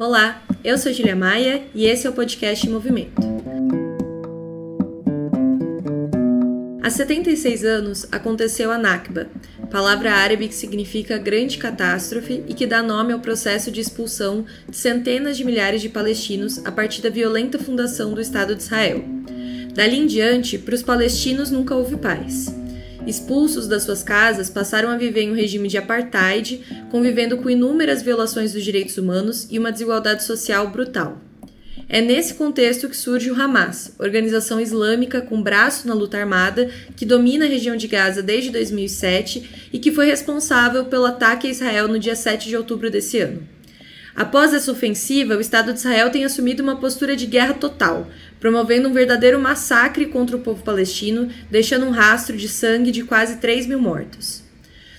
Olá, eu sou Julia Maia e esse é o podcast Movimento. Há 76 anos aconteceu a Nakba, palavra árabe que significa grande catástrofe e que dá nome ao processo de expulsão de centenas de milhares de palestinos a partir da violenta fundação do Estado de Israel. Dali em diante, para os palestinos nunca houve paz. Expulsos das suas casas, passaram a viver em um regime de apartheid, convivendo com inúmeras violações dos direitos humanos e uma desigualdade social brutal. É nesse contexto que surge o Hamas, organização islâmica com braço na luta armada que domina a região de Gaza desde 2007 e que foi responsável pelo ataque a Israel no dia 7 de outubro desse ano. Após essa ofensiva, o Estado de Israel tem assumido uma postura de guerra total, promovendo um verdadeiro massacre contra o povo palestino, deixando um rastro de sangue de quase 3 mil mortos.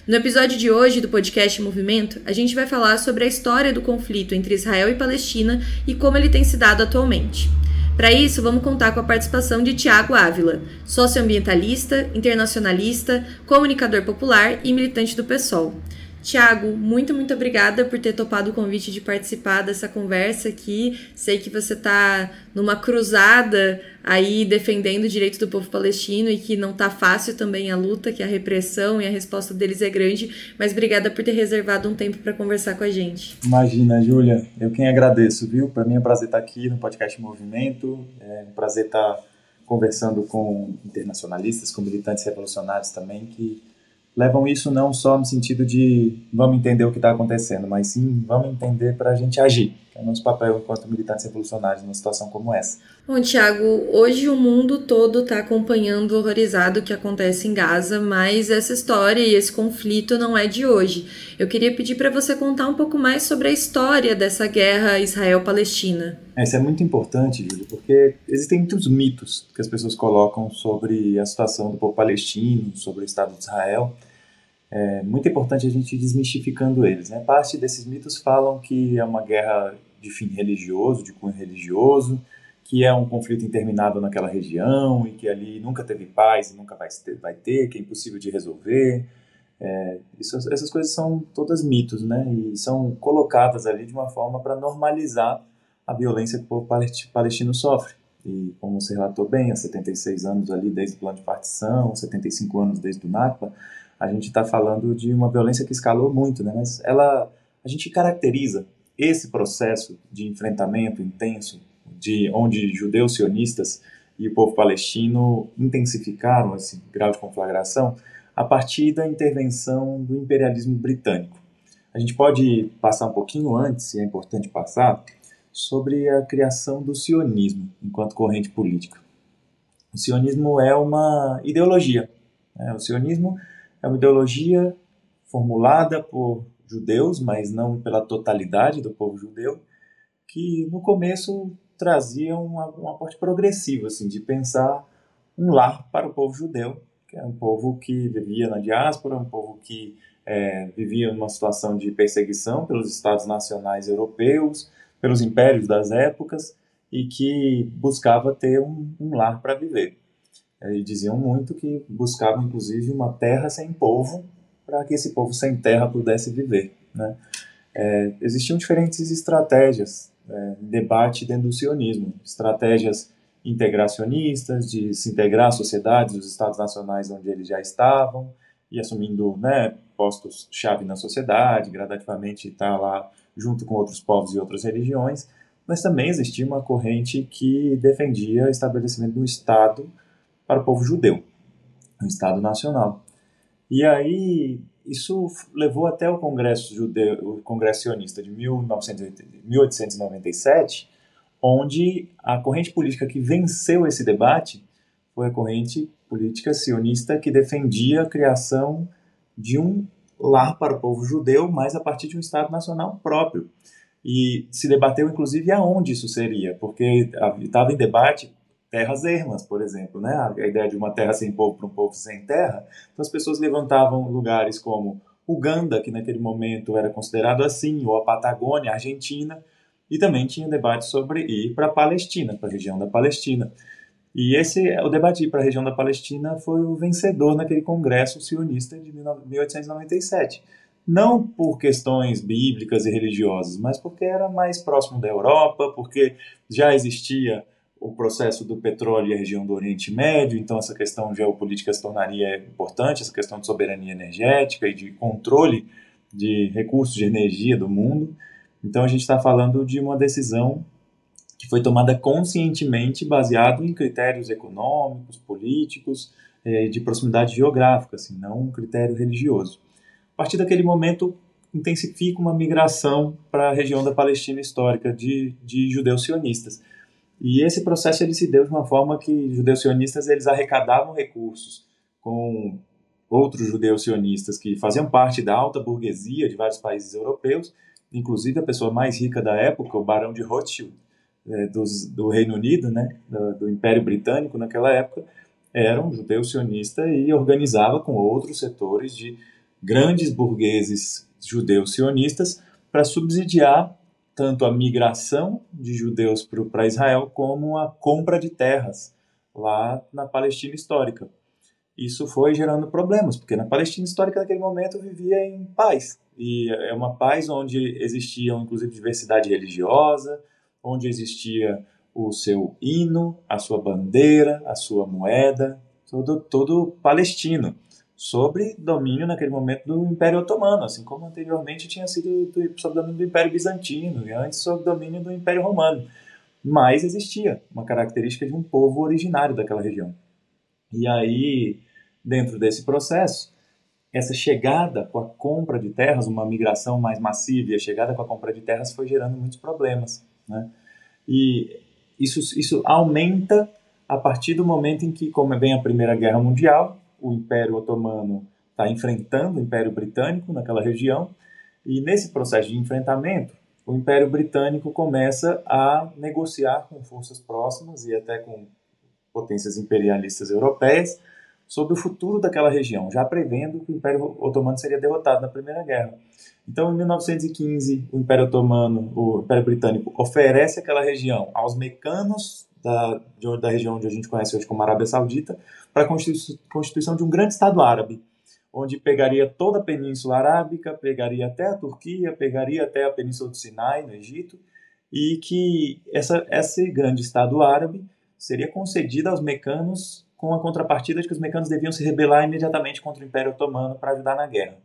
No episódio de hoje do podcast Movimento, a gente vai falar sobre a história do conflito entre Israel e Palestina e como ele tem se dado atualmente. Para isso, vamos contar com a participação de Tiago Ávila, socioambientalista, internacionalista, comunicador popular e militante do PSOL. Tiago, muito, muito obrigada por ter topado o convite de participar dessa conversa aqui. Sei que você está numa cruzada aí defendendo o direito do povo palestino e que não está fácil também a luta, que a repressão e a resposta deles é grande, mas obrigada por ter reservado um tempo para conversar com a gente. Imagina, Júlia, eu quem agradeço, viu? Para mim é um prazer estar aqui no podcast Movimento, é um prazer estar conversando com internacionalistas, com militantes revolucionários também, que levam isso não só no sentido de vamos entender o que está acontecendo, mas sim vamos entender para a gente agir, é o nosso papel enquanto militantes revolucionários numa situação como essa. Bom, Tiago, hoje o mundo todo está acompanhando horrorizado o que acontece em Gaza, mas essa história e esse conflito não é de hoje. Eu queria pedir para você contar um pouco mais sobre a história dessa guerra Israel-Palestina. Isso é muito importante, Júlio, porque existem muitos mitos que as pessoas colocam sobre a situação do povo palestino, sobre o Estado de Israel. É muito importante a gente ir desmistificando eles. Né? Parte desses mitos falam que é uma guerra de fim religioso, de cunho religioso, que é um conflito interminável naquela região e que ali nunca teve paz e nunca vai ter, vai ter que é impossível de resolver. É, isso, essas coisas são todas mitos, né? E são colocadas ali de uma forma para normalizar a violência que o povo palestino sofre. E como você relatou bem, há 76 anos ali desde o plano de partição, 75 anos desde o Nakba, a gente está falando de uma violência que escalou muito, né? Mas ela, a gente caracteriza esse processo de enfrentamento intenso, de onde judeus sionistas e o povo palestino intensificaram esse grau de conflagração a partir da intervenção do imperialismo britânico. A gente pode passar um pouquinho antes, e é importante passar, sobre a criação do sionismo enquanto corrente política. O sionismo é uma ideologia. Né? O sionismo é uma ideologia formulada por judeus, mas não pela totalidade do povo judeu, que no começo trazia um, um aporte progressivo, assim, de pensar um lar para o povo judeu, que é um povo que vivia na diáspora, um povo que é, vivia numa situação de perseguição pelos estados nacionais europeus, pelos impérios das épocas, e que buscava ter um, um lar para viver. E diziam muito que buscavam, inclusive, uma terra sem povo, para que esse povo sem terra pudesse viver. Né? É, existiam diferentes estratégias é, debate dentro do sionismo, estratégias integracionistas, de se integrar às sociedades dos estados nacionais onde eles já estavam, e assumindo né, postos-chave na sociedade, gradativamente estar lá junto com outros povos e outras religiões, mas também existia uma corrente que defendia o estabelecimento do Estado para o povo judeu, um Estado nacional. E aí isso levou até o Congresso judeu, o Congresso sionista de 1897, onde a corrente política que venceu esse debate foi a corrente política sionista que defendia a criação de um lar para o povo judeu, mas a partir de um Estado nacional próprio. E se debateu, inclusive, aonde isso seria, porque estava em debate terras ermas, por exemplo, né? A ideia de uma terra sem povo para um povo sem terra. Então as pessoas levantavam lugares como Uganda, que naquele momento era considerado assim, ou a Patagônia, a Argentina, e também tinha debate sobre ir para a Palestina, para a região da Palestina. E esse, o debate para a região da Palestina foi o vencedor naquele congresso sionista de 1897. não por questões bíblicas e religiosas, mas porque era mais próximo da Europa, porque já existia o processo do petróleo e a região do Oriente Médio, então essa questão geopolítica se tornaria importante, essa questão de soberania energética e de controle de recursos de energia do mundo. Então a gente está falando de uma decisão que foi tomada conscientemente baseado em critérios econômicos, políticos, eh, de proximidade geográfica, assim, não um critério religioso. A partir daquele momento intensifica uma migração para a região da Palestina histórica de, de judeus sionistas. E esse processo ele se deu de uma forma que judeus sionistas eles arrecadavam recursos com outros judeus sionistas que faziam parte da alta burguesia de vários países europeus, inclusive a pessoa mais rica da época, o Barão de Rothschild, é, dos, do Reino Unido, né, do, do, Império Britânico naquela época, era um judeu sionista e organizava com outros setores de grandes burgueses judeus sionistas para subsidiar tanto a migração de judeus para Israel como a compra de terras lá na Palestina histórica isso foi gerando problemas, porque na Palestina histórica naquele momento vivia em paz. E é uma paz onde existia inclusive diversidade religiosa, onde existia o seu hino, a sua bandeira, a sua moeda, todo, todo palestino, sobre domínio naquele momento do Império Otomano, assim como anteriormente tinha sido do, sob domínio do Império Bizantino e antes sob domínio do Império Romano. Mas existia uma característica de um povo originário daquela região. E aí dentro desse processo, essa chegada com a compra de terras, uma migração mais massiva e a chegada com a compra de terras foi gerando muitos problemas. Né? E isso, isso aumenta a partir do momento em que, como vem a Primeira Guerra Mundial, o Império Otomano está enfrentando o Império Britânico naquela região, e nesse processo de enfrentamento, o Império Britânico começa a negociar com forças próximas e até com potências imperialistas europeias sobre o futuro daquela região, já prevendo que o Império Otomano seria derrotado na Primeira Guerra. Então, em 1915, o Império Otomano, o Império Britânico, oferece aquela região aos mecanos da, de, da região onde a gente conhece hoje como Arábia Saudita, para a constituição de um grande Estado árabe, onde pegaria toda a Península Arábica, pegaria até a Turquia, pegaria até a Península do Sinai, no Egito, e que essa, esse grande Estado árabe seria concedido aos mecanos com a contrapartida de que os mecanos deviam se rebelar imediatamente contra o Império Otomano para ajudar na guerra.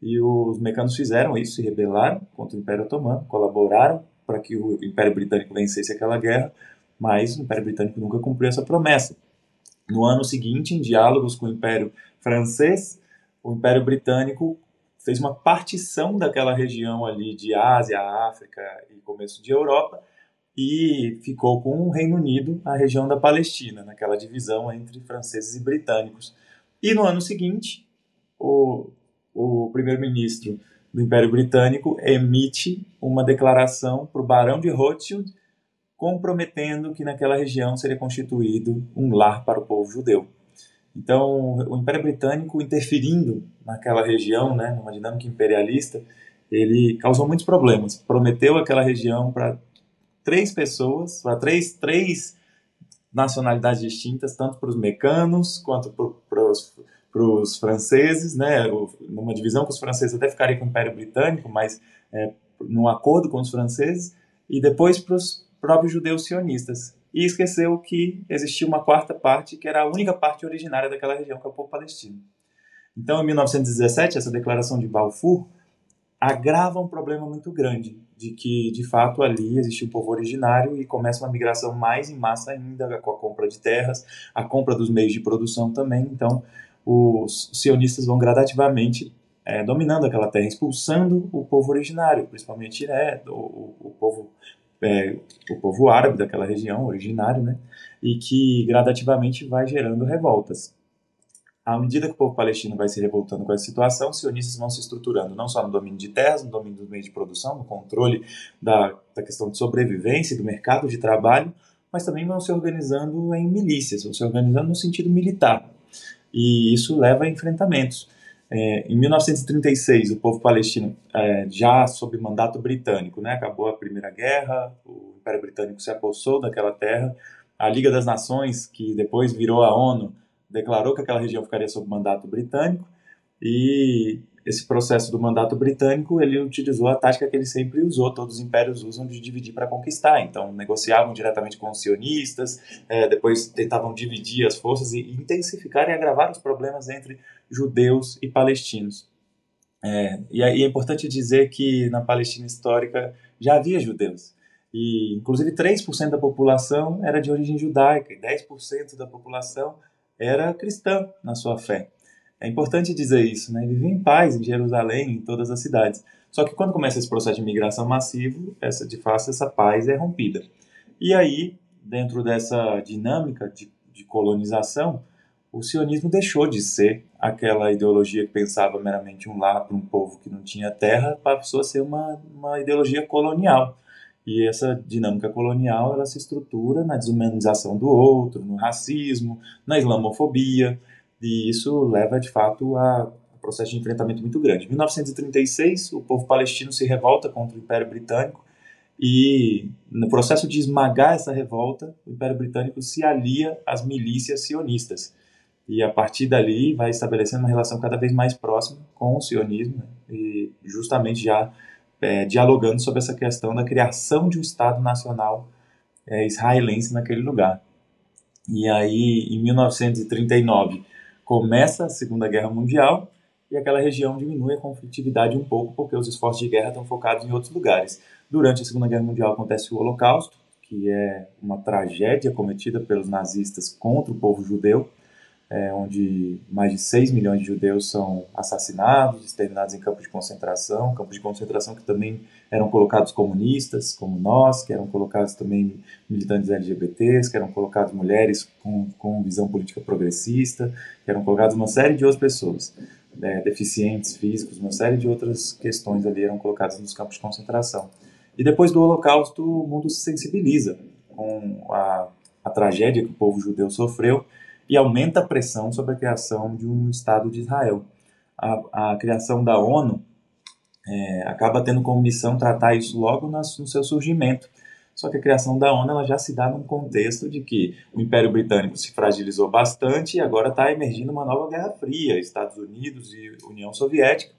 E os mecanos fizeram isso, se rebelaram contra o Império Otomano, colaboraram para que o Império Britânico vencesse aquela guerra, mas o Império Britânico nunca cumpriu essa promessa. No ano seguinte, em diálogos com o Império Francês, o Império Britânico fez uma partição daquela região ali de Ásia, África e começo de Europa, e ficou com o Reino Unido, a região da Palestina, naquela divisão entre franceses e britânicos. E no ano seguinte, o, o primeiro-ministro do Império Britânico emite uma declaração para o Barão de Rothschild, comprometendo que naquela região seria constituído um lar para o povo judeu. Então, o Império Britânico interferindo naquela região, né, numa dinâmica imperialista, ele causou muitos problemas. Prometeu aquela região para três pessoas, para três, três nacionalidades distintas, tanto para os mecanos quanto para os franceses, né? numa divisão que os franceses até ficariam com o Império Britânico, mas é, num acordo com os franceses, e depois para os próprios judeus sionistas. E esqueceu que existia uma quarta parte, que era a única parte originária daquela região, que é o povo palestino. Então, em 1917, essa declaração de Balfour agrava um problema muito grande, de que de fato ali existe um povo originário e começa uma migração mais em massa ainda com a compra de terras, a compra dos meios de produção também. Então, os sionistas vão gradativamente é, dominando aquela terra, expulsando o povo originário, principalmente né, o, o povo é, o povo árabe daquela região originário, né, e que gradativamente vai gerando revoltas à medida que o povo palestino vai se revoltando com essa situação, os sionistas vão se estruturando não só no domínio de terras, no domínio dos meios de produção, no controle da, da questão de sobrevivência do mercado de trabalho, mas também vão se organizando em milícias, vão se organizando no sentido militar. E isso leva a enfrentamentos. É, em 1936, o povo palestino, é, já sob mandato britânico, né, acabou a Primeira Guerra, o Império Britânico se apossou daquela terra, a Liga das Nações, que depois virou a ONU, declarou que aquela região ficaria sob mandato britânico. E esse processo do mandato britânico, ele utilizou a tática que ele sempre usou, todos os impérios usam de dividir para conquistar. Então, negociavam diretamente com os sionistas, é, depois tentavam dividir as forças e intensificar e agravar os problemas entre judeus e palestinos. É, e, e é importante dizer que na Palestina histórica já havia judeus. E, inclusive, 3% da população era de origem judaica e 10% da população era cristã na sua fé. É importante dizer isso, né? Vivia em paz em Jerusalém, em todas as cidades. Só que quando começa esse processo de migração massivo, essa de fato essa paz é rompida. E aí, dentro dessa dinâmica de, de colonização, o sionismo deixou de ser aquela ideologia que pensava meramente um lar para um povo que não tinha terra, passou a ser uma, uma ideologia colonial. E essa dinâmica colonial ela se estrutura na desumanização do outro, no racismo, na islamofobia, e isso leva de fato a um processo de enfrentamento muito grande. Em 1936, o povo palestino se revolta contra o Império Britânico e no processo de esmagar essa revolta, o Império Britânico se alia às milícias sionistas. E a partir dali vai estabelecendo uma relação cada vez mais próxima com o sionismo e justamente já é, dialogando sobre essa questão da criação de um Estado nacional é, israelense naquele lugar. E aí, em 1939, começa a Segunda Guerra Mundial e aquela região diminui a conflitividade um pouco porque os esforços de guerra estão focados em outros lugares. Durante a Segunda Guerra Mundial acontece o Holocausto, que é uma tragédia cometida pelos nazistas contra o povo judeu é, onde mais de 6 milhões de judeus são assassinados, exterminados em campos de concentração, campos de concentração que também eram colocados comunistas, como nós, que eram colocados também militantes LGBTs, que eram colocados mulheres com, com visão política progressista, que eram colocados uma série de outras pessoas, é, deficientes físicos, uma série de outras questões ali eram colocadas nos campos de concentração. E depois do Holocausto, o mundo se sensibiliza com a, a tragédia que o povo judeu sofreu e aumenta a pressão sobre a criação de um Estado de Israel. A, a criação da ONU é, acaba tendo como missão tratar isso logo no, no seu surgimento. Só que a criação da ONU ela já se dá num contexto de que o Império Britânico se fragilizou bastante e agora está emergindo uma nova Guerra Fria. Estados Unidos e União Soviética,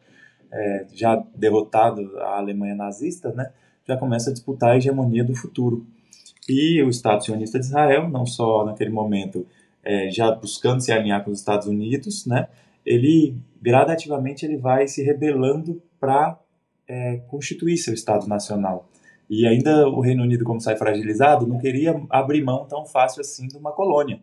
é, já derrotado a Alemanha nazista, né, já começa a disputar a hegemonia do futuro. E o Estado sionista de Israel, não só naquele momento é, já buscando se alinhar com os Estados Unidos, né, ele gradativamente ele vai se rebelando para é, constituir seu Estado Nacional. E ainda o Reino Unido, como sai fragilizado, não queria abrir mão tão fácil assim de uma colônia.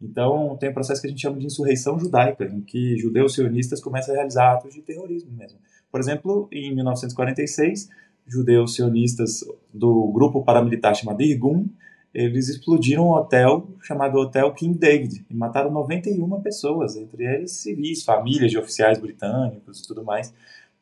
Então, tem um processo que a gente chama de insurreição judaica, em que judeus sionistas começam a realizar atos de terrorismo mesmo. Por exemplo, em 1946, judeus sionistas do grupo paramilitar chamado Irgun eles explodiram um hotel chamado Hotel King David e mataram 91 pessoas, entre eles civis, famílias de oficiais britânicos e tudo mais.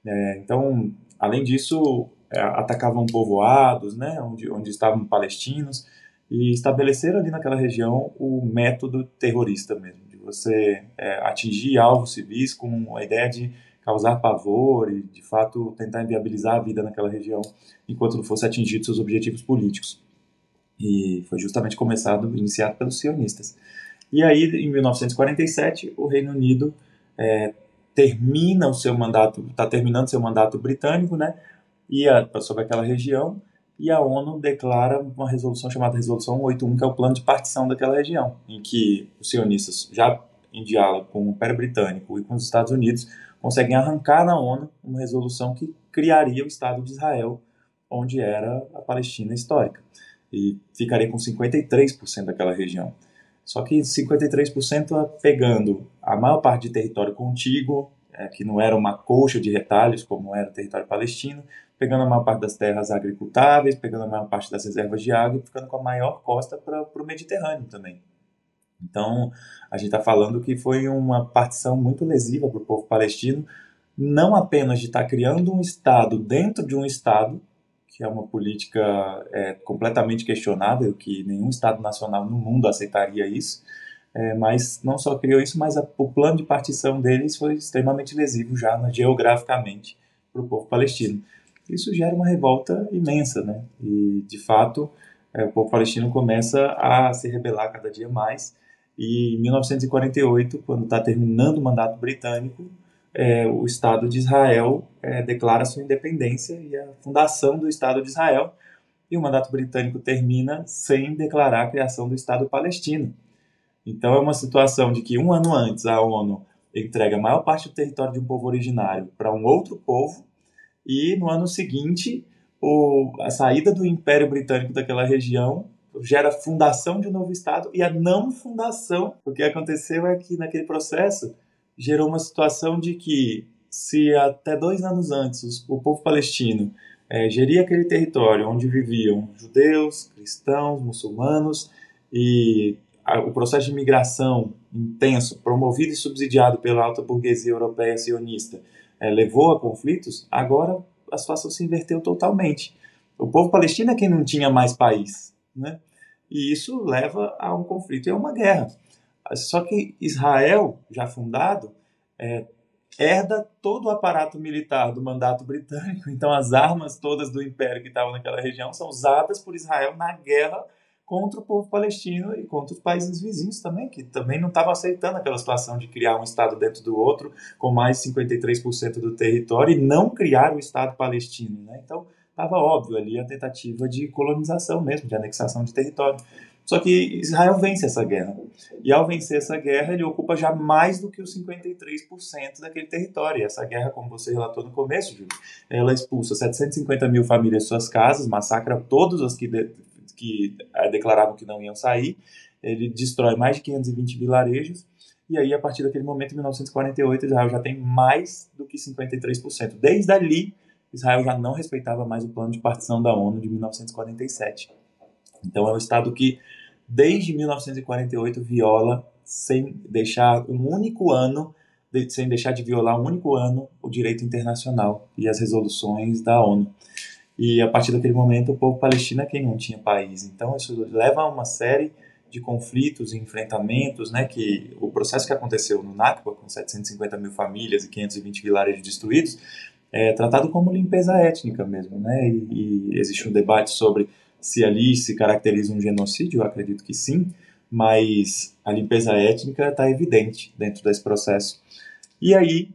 É, então, além disso, é, atacavam povoados, né, onde, onde estavam palestinos, e estabeleceram ali naquela região o método terrorista mesmo, de você é, atingir alvos civis com a ideia de causar pavor e, de fato, tentar inviabilizar a vida naquela região enquanto não fosse atingido seus objetivos políticos e foi justamente começado, iniciado pelos sionistas. E aí, em 1947, o Reino Unido é, termina o seu mandato, está terminando seu mandato britânico, né, e a, sobre aquela região, e a ONU declara uma resolução chamada Resolução 81, que é o plano de partição daquela região, em que os sionistas, já em diálogo com o Império Britânico e com os Estados Unidos, conseguem arrancar na ONU uma resolução que criaria o Estado de Israel, onde era a Palestina histórica e ficaria com 53% daquela região. Só que 53% pegando a maior parte de território contíguo, é, que não era uma colcha de retalhos como era o território palestino, pegando a maior parte das terras agricultáveis, pegando a maior parte das reservas de água e ficando com a maior costa para o Mediterrâneo também. Então, a gente está falando que foi uma partição muito lesiva para o povo palestino, não apenas de estar tá criando um Estado dentro de um Estado, que é uma política é, completamente questionável, que nenhum Estado nacional no mundo aceitaria isso. É, mas não só criou isso, mas a, o plano de partição deles foi extremamente lesivo já né, geograficamente para o povo palestino. Isso gera uma revolta imensa, né? E de fato é, o povo palestino começa a se rebelar cada dia mais. E em 1948, quando está terminando o mandato britânico, é, o Estado de Israel é, declara sua independência e a fundação do Estado de Israel, e o mandato britânico termina sem declarar a criação do Estado palestino. Então é uma situação de que um ano antes a ONU entrega a maior parte do território de um povo originário para um outro povo, e no ano seguinte o, a saída do Império Britânico daquela região gera a fundação de um novo Estado e a não fundação. O que aconteceu é que naquele processo gerou uma situação de que se até dois anos antes o povo palestino é, geria aquele território onde viviam judeus, cristãos, muçulmanos e a, o processo de migração intenso, promovido e subsidiado pela alta burguesia europeia sionista, é, levou a conflitos, agora a situação se inverteu totalmente. O povo palestino é quem não tinha mais país, né? E isso leva a um conflito e a uma guerra. Só que Israel, já fundado, é, herda todo o aparato militar do mandato britânico. Então, as armas todas do império que estavam naquela região são usadas por Israel na guerra contra o povo palestino e contra os países vizinhos também, que também não estavam aceitando aquela situação de criar um Estado dentro do outro, com mais de 53% do território, e não criar o Estado palestino. Né? Então, estava óbvio ali a tentativa de colonização mesmo, de anexação de território. Só que Israel vence essa guerra. E ao vencer essa guerra, ele ocupa já mais do que os 53% daquele território. E essa guerra, como você relatou no começo, Júlio, ela expulsa 750 mil famílias de suas casas, massacra todos os que, de, que é, declaravam que não iam sair, ele destrói mais de 520 vilarejos. E aí, a partir daquele momento, em 1948, Israel já tem mais do que 53%. Desde ali, Israel já não respeitava mais o plano de partição da ONU de 1947. Então, é um Estado que desde 1948 viola sem deixar um único ano, sem deixar de violar um único ano o direito internacional e as resoluções da ONU. E a partir daquele momento o povo palestino é quem não tinha país. Então isso leva a uma série de conflitos e enfrentamentos, né, que o processo que aconteceu no Nakba, com 750 mil famílias e 520 vilarejos destruídos, é tratado como limpeza étnica mesmo, né, e, e existe um debate sobre se ali se caracteriza um genocídio, eu acredito que sim, mas a limpeza étnica está evidente dentro desse processo. E aí,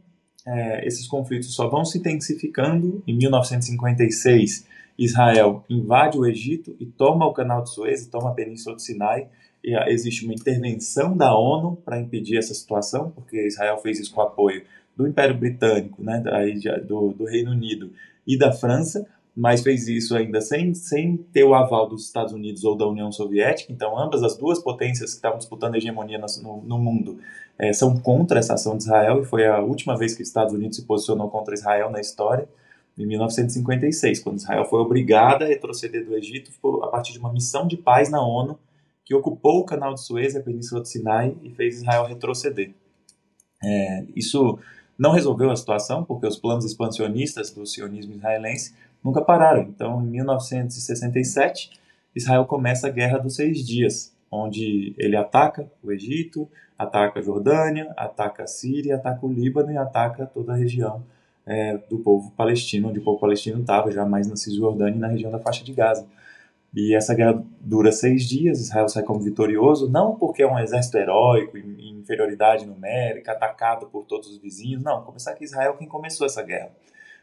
é, esses conflitos só vão se intensificando. Em 1956, Israel invade o Egito e toma o Canal de Suez, toma a Península do Sinai. E ah, existe uma intervenção da ONU para impedir essa situação, porque Israel fez isso com apoio do Império Britânico, né, do, do Reino Unido e da França, mas fez isso ainda sem, sem ter o aval dos Estados Unidos ou da União Soviética. Então, ambas as duas potências que estavam disputando a hegemonia no, no mundo é, são contra essa ação de Israel, e foi a última vez que os Estados Unidos se posicionou contra Israel na história, em 1956, quando Israel foi obrigada a retroceder do Egito a partir de uma missão de paz na ONU que ocupou o Canal de Suez e a Península do Sinai e fez Israel retroceder. É, isso não resolveu a situação, porque os planos expansionistas do sionismo israelense nunca pararam. Então, em 1967, Israel começa a Guerra dos Seis Dias, onde ele ataca o Egito, ataca a Jordânia, ataca a Síria, ataca o Líbano e ataca toda a região é, do povo palestino, onde o povo palestino estava já mais na Cisjordânia e na região da faixa de Gaza. E essa guerra dura seis dias, Israel sai como vitorioso, não porque é um exército heróico, inferioridade numérica, atacado por todos os vizinhos, não, começar que Israel é quem começou essa guerra.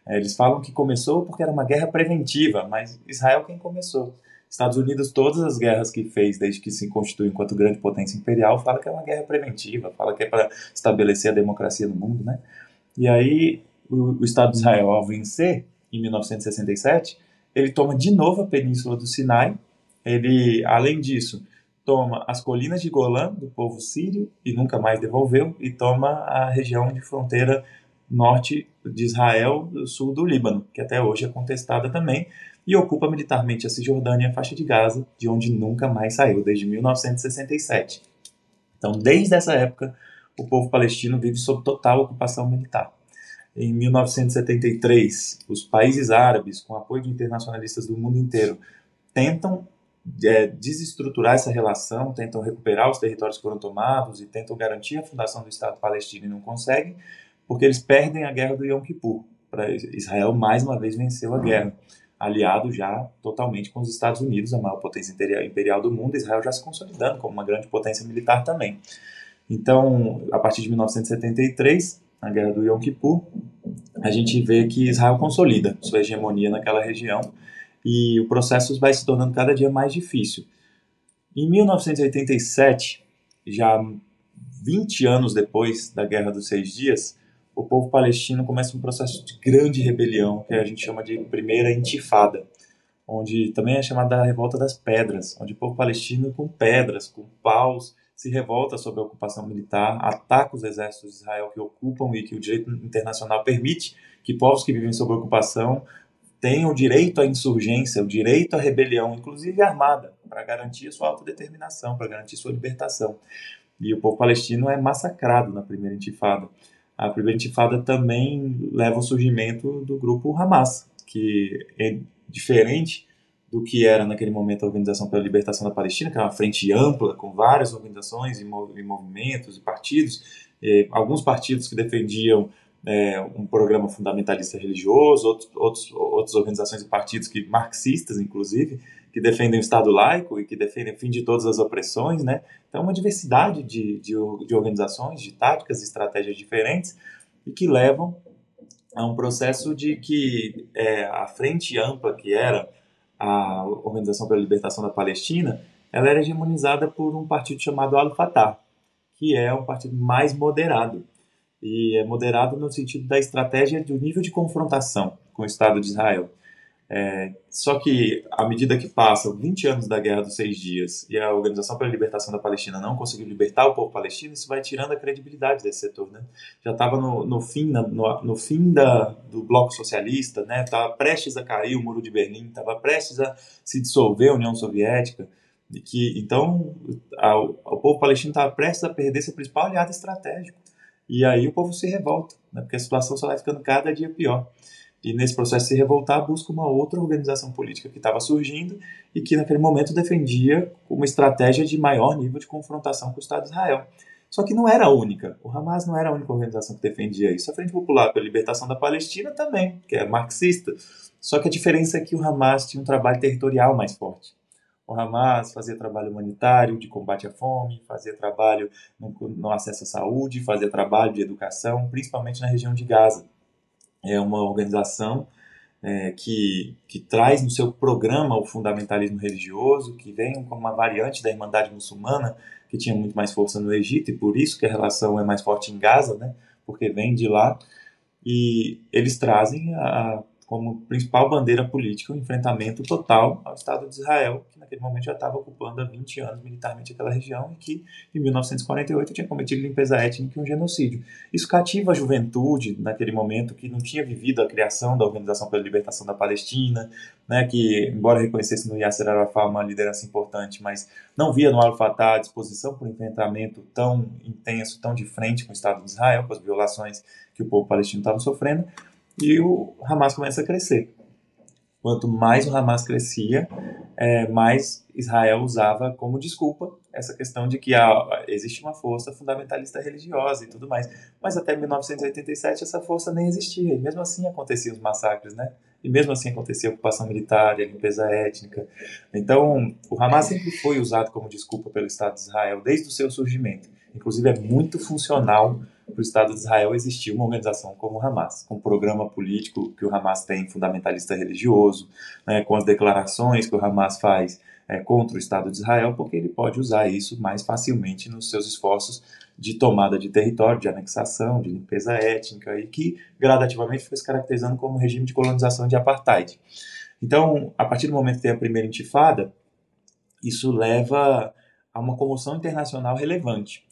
É, eles falam que começou porque era uma guerra preventiva, mas Israel quem começou. Estados Unidos, todas as guerras que fez desde que se constituiu enquanto grande potência imperial, fala que é uma guerra preventiva, fala que é para estabelecer a democracia no mundo, né? E aí o, o Estado de Israel, ao vencer em 1967, ele toma de novo a península do Sinai. Ele, além disso, toma as colinas de Golã do povo sírio e nunca mais devolveu e toma a região de fronteira norte de Israel, sul do Líbano, que até hoje é contestada também, e ocupa militarmente a Cisjordânia e a faixa de Gaza, de onde nunca mais saiu, desde 1967. Então, desde essa época, o povo palestino vive sob total ocupação militar. Em 1973, os países árabes, com apoio de internacionalistas do mundo inteiro, tentam é, desestruturar essa relação, tentam recuperar os territórios que foram tomados e tentam garantir a fundação do Estado palestino e não conseguem, porque eles perdem a guerra do Yom Kippur. Israel mais uma vez venceu a guerra, aliado já totalmente com os Estados Unidos, a maior potência imperial do mundo, Israel já se consolidando como uma grande potência militar também. Então, a partir de 1973, na Guerra do Yom Kippur, a gente vê que Israel consolida sua hegemonia naquela região e o processo vai se tornando cada dia mais difícil. Em 1987, já 20 anos depois da Guerra dos Seis Dias, o povo palestino começa um processo de grande rebelião, que a gente chama de Primeira Intifada, onde também é chamada da Revolta das Pedras, onde o povo palestino, com pedras, com paus, se revolta sobre a ocupação militar, ataca os exércitos de Israel que ocupam e que o direito internacional permite que povos que vivem sob ocupação tenham o direito à insurgência, o direito à rebelião, inclusive armada, para garantir sua autodeterminação, para garantir sua libertação. E o povo palestino é massacrado na primeira intifada. A primeira intifada também leva ao surgimento do grupo Hamas, que é diferente do que era naquele momento a Organização pela Libertação da Palestina, que era uma frente ampla, com várias organizações e, movimentos e partidos, e alguns partidos que defendiam é, um programa fundamentalista religioso, outros, outros, outras organizações e partidos que marxistas, inclusive, que defendem o Estado laico e que defendem o fim de todas as opressões, né? Então, uma diversidade de, de, de organizações, de táticas e estratégias diferentes e que levam a um processo de que é, a frente ampla que era a Organização pela Libertação da Palestina, ela era hegemonizada por um partido chamado Al-Fatah, que é um partido mais moderado. E é moderado no sentido da estratégia do nível de confrontação com o Estado de Israel. É, só que, à medida que passam 20 anos da Guerra dos Seis Dias e a Organização pela Libertação da Palestina não conseguiu libertar o povo palestino, isso vai tirando a credibilidade desse setor. Né? Já estava no, no, fim, no, no fim da, do bloco socialista, estava né? prestes a cair o Muro de Berlim, estava prestes a se dissolver a União Soviética. E que, então, a, o povo palestino estava prestes a perder seu principal aliado estratégico. E aí o povo se revolta, né? porque a situação só vai ficando cada dia pior e nesse processo de se revoltar busca uma outra organização política que estava surgindo e que naquele momento defendia uma estratégia de maior nível de confrontação com o Estado de Israel. Só que não era a única. O Hamas não era a única organização que defendia isso. A Frente Popular pela Libertação da Palestina também, que é marxista. Só que a diferença é que o Hamas tinha um trabalho territorial mais forte. O Hamas fazia trabalho humanitário, de combate à fome, fazia trabalho no, no acesso à saúde, fazia trabalho de educação, principalmente na região de Gaza é uma organização é, que, que traz no seu programa o fundamentalismo religioso, que vem como uma variante da Irmandade Muçulmana, que tinha muito mais força no Egito, e por isso que a relação é mais forte em Gaza, né? porque vem de lá, e eles trazem a, como principal bandeira política o enfrentamento total ao Estado de Israel, que naquele momento já estava ocupando há 20 anos militarmente aquela região e que em 1948 tinha cometido limpeza étnica e um genocídio. Isso cativa a juventude naquele momento que não tinha vivido a criação da Organização pela Libertação da Palestina, né, que embora reconhecesse no Yasser Arafat uma liderança importante, mas não via no Al-Fatah a disposição para um enfrentamento tão intenso, tão de frente com o Estado de Israel, com as violações que o povo palestino estava sofrendo e o Hamas começa a crescer. Quanto mais o Hamas crescia, é, mais Israel usava como desculpa essa questão de que ah, existe uma força fundamentalista religiosa e tudo mais. Mas até 1987 essa força nem existia, e mesmo assim aconteciam os massacres, né? E mesmo assim acontecia a ocupação militar, a limpeza étnica. Então, o Hamas sempre foi usado como desculpa pelo Estado de Israel desde o seu surgimento. Inclusive, é muito funcional para o Estado de Israel existir uma organização como o Hamas, com o programa político que o Hamas tem, fundamentalista religioso, né, com as declarações que o Hamas faz é, contra o Estado de Israel, porque ele pode usar isso mais facilmente nos seus esforços de tomada de território, de anexação, de limpeza étnica, e que gradativamente foi se caracterizando como um regime de colonização de apartheid. Então, a partir do momento que tem a primeira intifada, isso leva a uma comoção internacional relevante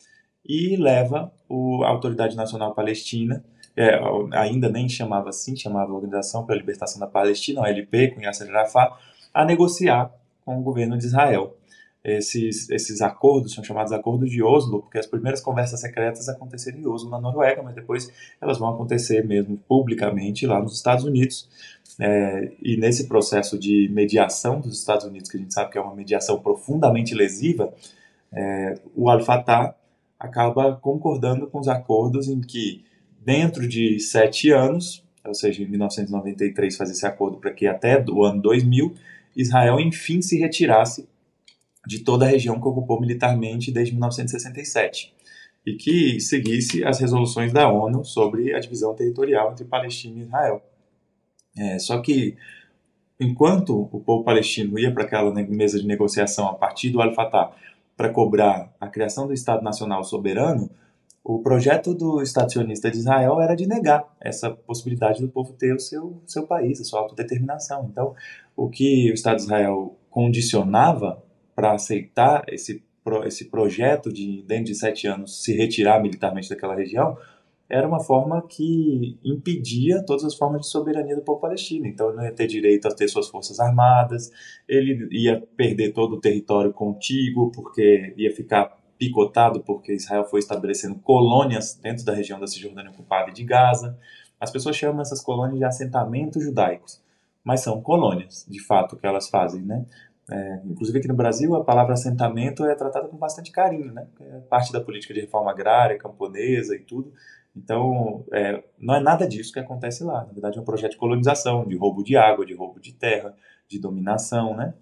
e leva o, a Autoridade Nacional Palestina, é, ainda nem chamava assim, chamava Organização pela Libertação da Palestina, OLP, com Yasser Arafat, a negociar com o governo de Israel. Esses, esses acordos são chamados acordos de Oslo, porque as primeiras conversas secretas aconteceram em Oslo, na Noruega, mas depois elas vão acontecer mesmo publicamente lá nos Estados Unidos. É, e nesse processo de mediação dos Estados Unidos, que a gente sabe que é uma mediação profundamente lesiva, é, o Al-Fatah acaba concordando com os acordos em que, dentro de sete anos, ou seja, em 1993 faz esse acordo para que até o ano 2000, Israel enfim se retirasse de toda a região que ocupou militarmente desde 1967. e que seguisse as resoluções da ONU sobre a divisão territorial entre Palestina e Israel. É, só que, enquanto o povo palestino ia para aquela mesa de negociação a partir do Al-Fatah para cobrar a criação do Estado Nacional Soberano, o projeto do Estado sionista de Israel era de negar essa possibilidade do povo ter o seu, seu país, a sua autodeterminação. Então, o que o Estado de Israel condicionava para aceitar esse, esse projeto de, dentro de sete anos, se retirar militarmente daquela região, era uma forma que impedia todas as formas de soberania do povo palestino. Então, ele não ia ter direito a ter suas forças armadas, ele ia perder todo o território contíguo, porque ia ficar picotado, porque Israel foi estabelecendo colônias dentro da região da Cisjordânia ocupada e de Gaza. As pessoas chamam essas colônias de assentamentos judaicos, mas são colônias, de fato, que elas fazem, né? É, inclusive aqui no Brasil, a palavra assentamento é tratada com bastante carinho, né? É parte da política de reforma agrária, camponesa e tudo. Então, é, não é nada disso que acontece lá. Na verdade, é um projeto de colonização, de roubo de água, de roubo de terra, de dominação, né?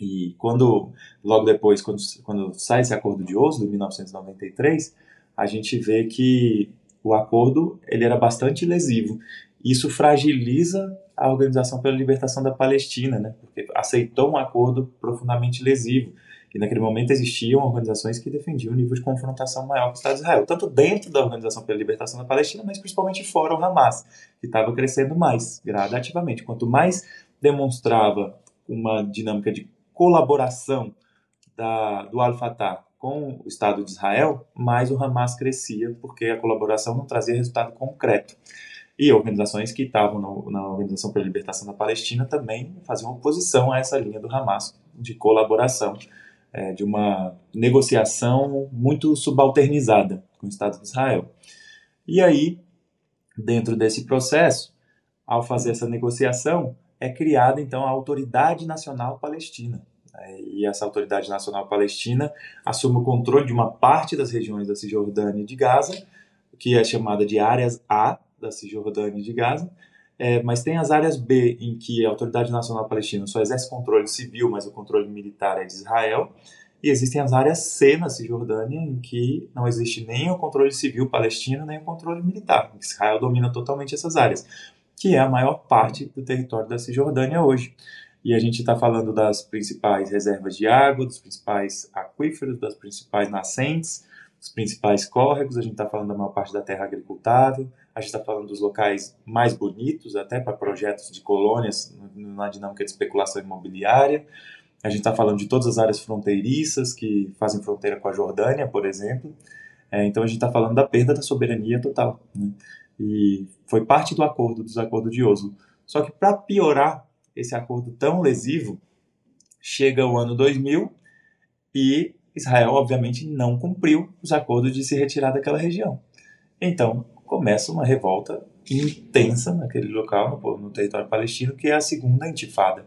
E quando, logo depois, quando, quando sai esse acordo de Oslo, em 1993, a gente vê que o acordo ele era bastante lesivo. Isso fragiliza a Organização pela Libertação da Palestina, né? porque aceitou um acordo profundamente lesivo. E naquele momento existiam organizações que defendiam um nível de confrontação maior com o Estado de Israel, tanto dentro da Organização pela Libertação da Palestina, mas principalmente fora o Hamas, que estava crescendo mais, gradativamente. Quanto mais demonstrava uma dinâmica de colaboração da, do Al-Fatah com o Estado de Israel, mais o Hamas crescia, porque a colaboração não trazia resultado concreto. E organizações que estavam na Organização pela Libertação da Palestina também faziam oposição a essa linha do Hamas de colaboração, é, de uma negociação muito subalternizada com o Estado de Israel. E aí, dentro desse processo, ao fazer essa negociação, é criada então a Autoridade Nacional Palestina. Né? E essa Autoridade Nacional Palestina assume o controle de uma parte das regiões da Cisjordânia e de Gaza, que é chamada de áreas A da Cisjordânia e de Gaza, é, mas tem as áreas B, em que a Autoridade Nacional Palestina só exerce controle civil, mas o controle militar é de Israel. E existem as áreas C na Cisjordânia, em que não existe nem o controle civil palestino, nem o controle militar. Israel domina totalmente essas áreas que é a maior parte do território da Cisjordânia hoje. E a gente está falando das principais reservas de água, dos principais aquíferos, das principais nascentes, dos principais córregos, a gente está falando da maior parte da terra agricultável, a gente está falando dos locais mais bonitos, até para projetos de colônias na dinâmica de especulação imobiliária. A gente está falando de todas as áreas fronteiriças que fazem fronteira com a Jordânia, por exemplo. É, então a gente está falando da perda da soberania total. Né? E foi parte do acordo, dos acordos de Oslo. Só que para piorar esse acordo tão lesivo, chega o ano 2000 e Israel, obviamente, não cumpriu os acordos de se retirar daquela região. Então, começa uma revolta intensa naquele local, no, no território palestino, que é a segunda intifada.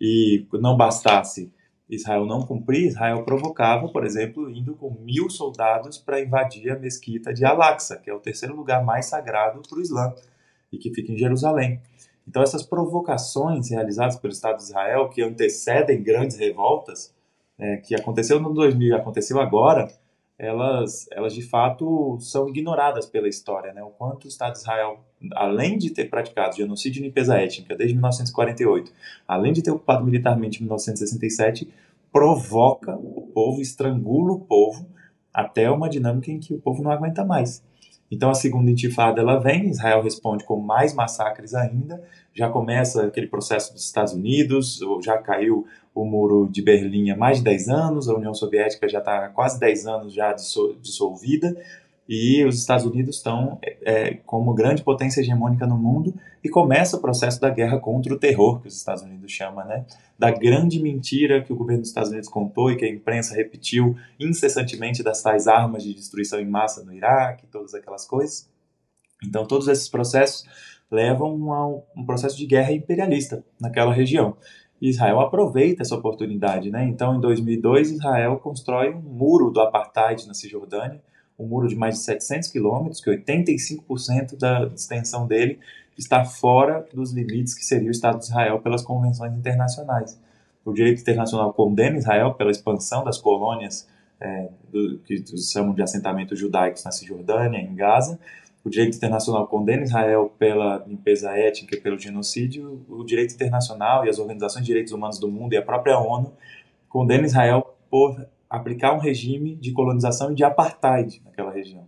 E não bastasse Israel não cumprir, Israel provocava, por exemplo, indo com mil soldados para invadir a mesquita de Al-Aqsa, que é o terceiro lugar mais sagrado para o Islã e que fica em Jerusalém. Então, essas provocações realizadas pelo Estado de Israel, que antecedem grandes revoltas, é, que aconteceu no 2000 e aconteceu agora, elas, elas de fato são ignoradas pela história. Né? O quanto o Estado de Israel, além de ter praticado genocídio e limpeza étnica desde 1948, além de ter ocupado militarmente em 1967, provoca o povo, estrangula o povo até uma dinâmica em que o povo não aguenta mais. Então a segunda intifada ela vem, Israel responde com mais massacres ainda, já começa aquele processo dos Estados Unidos, já caiu o muro de Berlim há mais de 10 anos, a União Soviética já está quase 10 anos já dissolvida, e os Estados Unidos estão é, como grande potência hegemônica no mundo e começa o processo da guerra contra o terror, que os Estados Unidos chama, né? Da grande mentira que o governo dos Estados Unidos contou e que a imprensa repetiu incessantemente das tais armas de destruição em massa no Iraque, todas aquelas coisas. Então, todos esses processos levam a um processo de guerra imperialista naquela região. Israel aproveita essa oportunidade, né? Então, em 2002, Israel constrói um muro do apartheid na Cisjordânia, um muro de mais de 700 quilômetros, que 85% da extensão dele está fora dos limites que seria o Estado de Israel pelas convenções internacionais. O direito internacional condena Israel pela expansão das colônias é, do, que chamam de assentamentos judaicos na Cisjordânia, em Gaza. O direito internacional condena Israel pela limpeza étnica e pelo genocídio. O direito internacional e as organizações de direitos humanos do mundo e a própria ONU condenam Israel por aplicar um regime de colonização e de apartheid naquela região.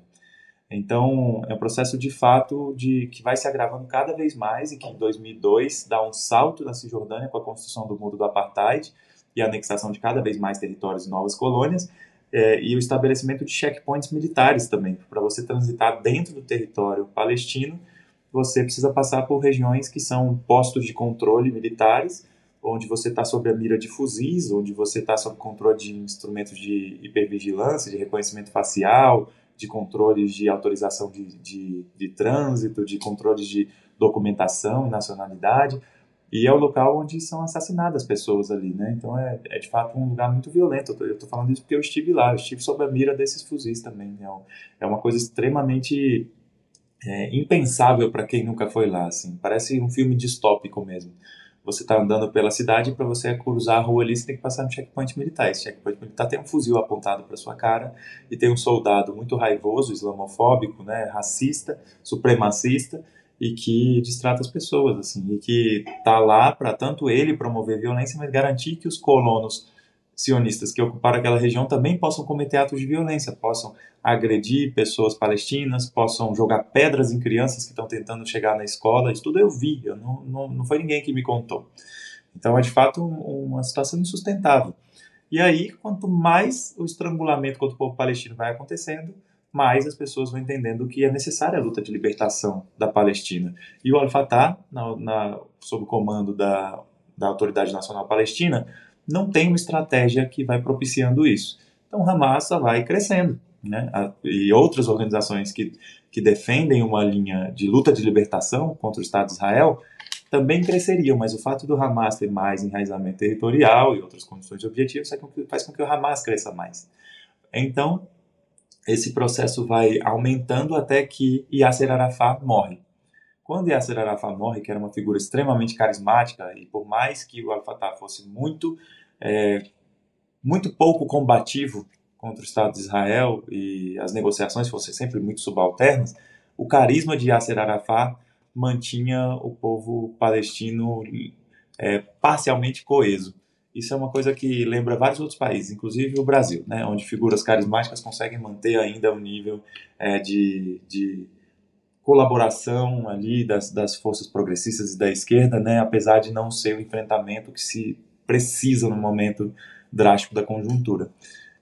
Então, é um processo de fato de que vai se agravando cada vez mais e que em 2002 dá um salto na Cisjordânia com a construção do muro do apartheid e a anexação de cada vez mais territórios e novas colônias é, e o estabelecimento de checkpoints militares também. Para você transitar dentro do território palestino, você precisa passar por regiões que são postos de controle militares, onde você está sob a mira de fuzis, onde você está sob controle de instrumentos de hipervigilância, de reconhecimento facial, de controles de autorização de, de, de trânsito, de controles de documentação e nacionalidade. E é o local onde são assassinadas pessoas ali, né? Então é, é de fato um lugar muito violento. Eu estou falando isso porque eu estive lá, eu estive sob a mira desses fuzis também. É, é uma coisa extremamente é, impensável para quem nunca foi lá, assim. Parece um filme distópico mesmo. Você está andando pela cidade para você cruzar a rua ali, você tem que passar no checkpoint militar. Esse checkpoint militar tem um fuzil apontado para sua cara e tem um soldado muito raivoso, islamofóbico, né, racista, supremacista, e que distrata as pessoas, assim, e que está lá para tanto ele promover violência, mas garantir que os colonos sionistas que ocuparam aquela região também possam cometer atos de violência, possam agredir pessoas palestinas, possam jogar pedras em crianças que estão tentando chegar na escola. Isso tudo eu vi, eu não, não, não foi ninguém que me contou. Então é de fato uma situação insustentável. E aí, quanto mais o estrangulamento contra o povo palestino vai acontecendo, mais as pessoas vão entendendo que é necessária a luta de libertação da Palestina. E o Al-Fatah, na, na, sob o comando da, da Autoridade Nacional Palestina, não tem uma estratégia que vai propiciando isso. Então, Hamas vai crescendo. Né? E outras organizações que, que defendem uma linha de luta de libertação contra o Estado de Israel também cresceriam, mas o fato do Hamas ter mais enraizamento territorial e outras condições de objetivo faz com que o Hamas cresça mais. Então, esse processo vai aumentando até que Yasser Arafat morre. Quando Yasser Arafat morre, que era uma figura extremamente carismática, e por mais que o Al-Fatah fosse muito, é, muito pouco combativo contra o Estado de Israel e as negociações fossem sempre muito subalternas, o carisma de Yasser Arafat mantinha o povo palestino é, parcialmente coeso. Isso é uma coisa que lembra vários outros países, inclusive o Brasil, né, onde figuras carismáticas conseguem manter ainda um nível é, de, de colaboração ali das, das forças progressistas e da esquerda, né, apesar de não ser o enfrentamento que se precisa no momento drástico da conjuntura.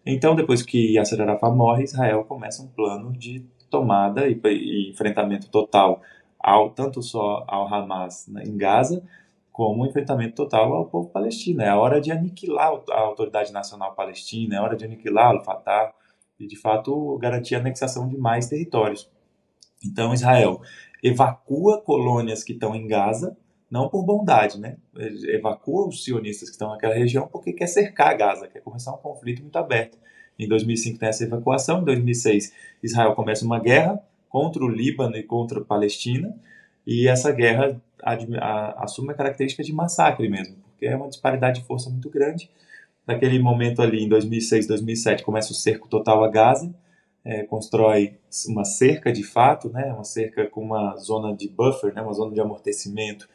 Então, depois que Yasser Arafat morre, Israel começa um plano de tomada e, e enfrentamento total ao tanto só ao Hamas né, em Gaza, como um enfrentamento total ao povo palestino. É a hora de aniquilar a Autoridade Nacional Palestina, é hora de aniquilar o Fatah e, de fato, garantir a anexação de mais territórios. Então, Israel evacua colônias que estão em Gaza, não por bondade, né? Evacua os sionistas que estão naquela região porque quer cercar Gaza, quer começar um conflito muito aberto. Em 2005 tem essa evacuação, em 2006 Israel começa uma guerra contra o Líbano e contra a Palestina, e essa guerra assume a característica de massacre mesmo, porque é uma disparidade de força muito grande. Naquele momento ali, em 2006, 2007, começa o cerco total a Gaza, é, constrói uma cerca de fato, né, uma cerca com uma zona de buffer, né, uma zona de amortecimento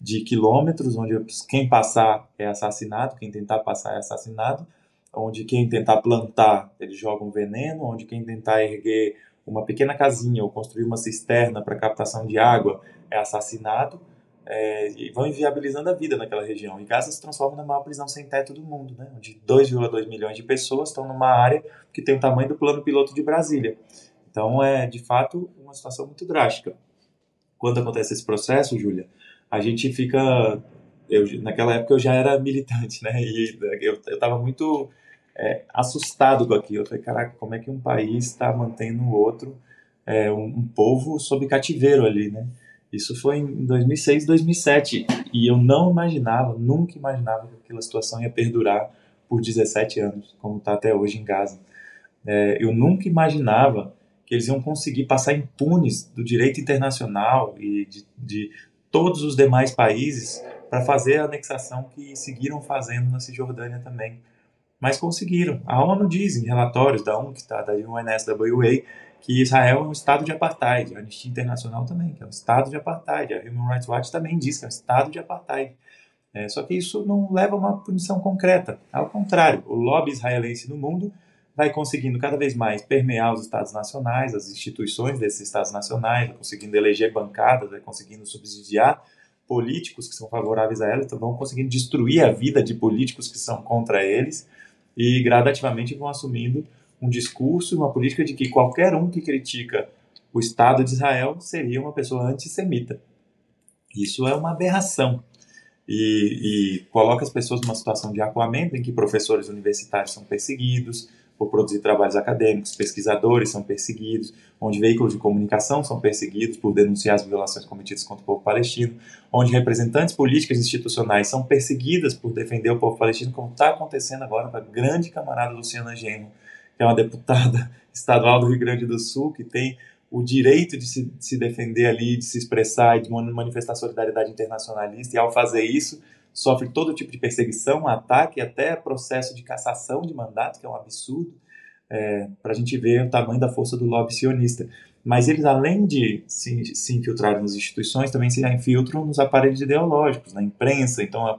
de quilômetros, onde quem passar é assassinado, quem tentar passar é assassinado, onde quem tentar plantar, eles jogam veneno, onde quem tentar erguer uma pequena casinha ou construir uma cisterna para captação de água é assassinado, é, e vão inviabilizando a vida naquela região. E Gaza se transforma na maior prisão sem teto do mundo, né? onde 2,2 milhões de pessoas estão numa área que tem o tamanho do plano piloto de Brasília. Então é, de fato, uma situação muito drástica. Quando acontece esse processo, Júlia, a gente fica... Eu, naquela época eu já era militante, né? E eu estava muito é, assustado com aquilo. Eu falei, caraca, como é que um país está mantendo o outro, é, um, um povo sob cativeiro ali, né? Isso foi em 2006, 2007. E eu não imaginava, nunca imaginava que aquela situação ia perdurar por 17 anos, como está até hoje em Gaza. É, eu nunca imaginava que eles iam conseguir passar impunes do direito internacional e de, de todos os demais países para fazer a anexação que seguiram fazendo na Cisjordânia também. mas conseguiram. A ONU diz em relatórios da UNCTAD, da UNSWA, que Israel é um estado de apartheid. A Anistia Internacional também, que é um estado de apartheid. A Human Rights Watch também diz que é um estado de apartheid. É, só que isso não leva a uma punição concreta. Ao contrário, o lobby israelense no mundo vai conseguindo cada vez mais permear os estados nacionais, as instituições desses estados nacionais, vai conseguindo eleger bancadas, vai conseguindo subsidiar políticos que são favoráveis a elas, então vão conseguindo destruir a vida de políticos que são contra eles e gradativamente vão assumindo um discurso uma política de que qualquer um que critica o Estado de Israel seria uma pessoa antissemita. Isso é uma aberração e, e coloca as pessoas numa situação de acuamento em que professores universitários são perseguidos, por produzir trabalhos acadêmicos, pesquisadores são perseguidos, onde veículos de comunicação são perseguidos por denunciar as violações cometidas contra o povo palestino, onde representantes políticas institucionais são perseguidas por defender o povo palestino, como está acontecendo agora com a grande camarada Luciana Genro, que é uma deputada estadual do Rio Grande do Sul, que tem o direito de se, de se defender ali, de se expressar e de manifestar solidariedade internacionalista, e ao fazer isso, sofre todo tipo de perseguição, ataque, até processo de cassação de mandato, que é um absurdo, é, para a gente ver o tamanho da força do lobby sionista. Mas eles, além de se, se infiltrarem nas instituições, também se infiltram nos aparelhos ideológicos, na imprensa. Então, a,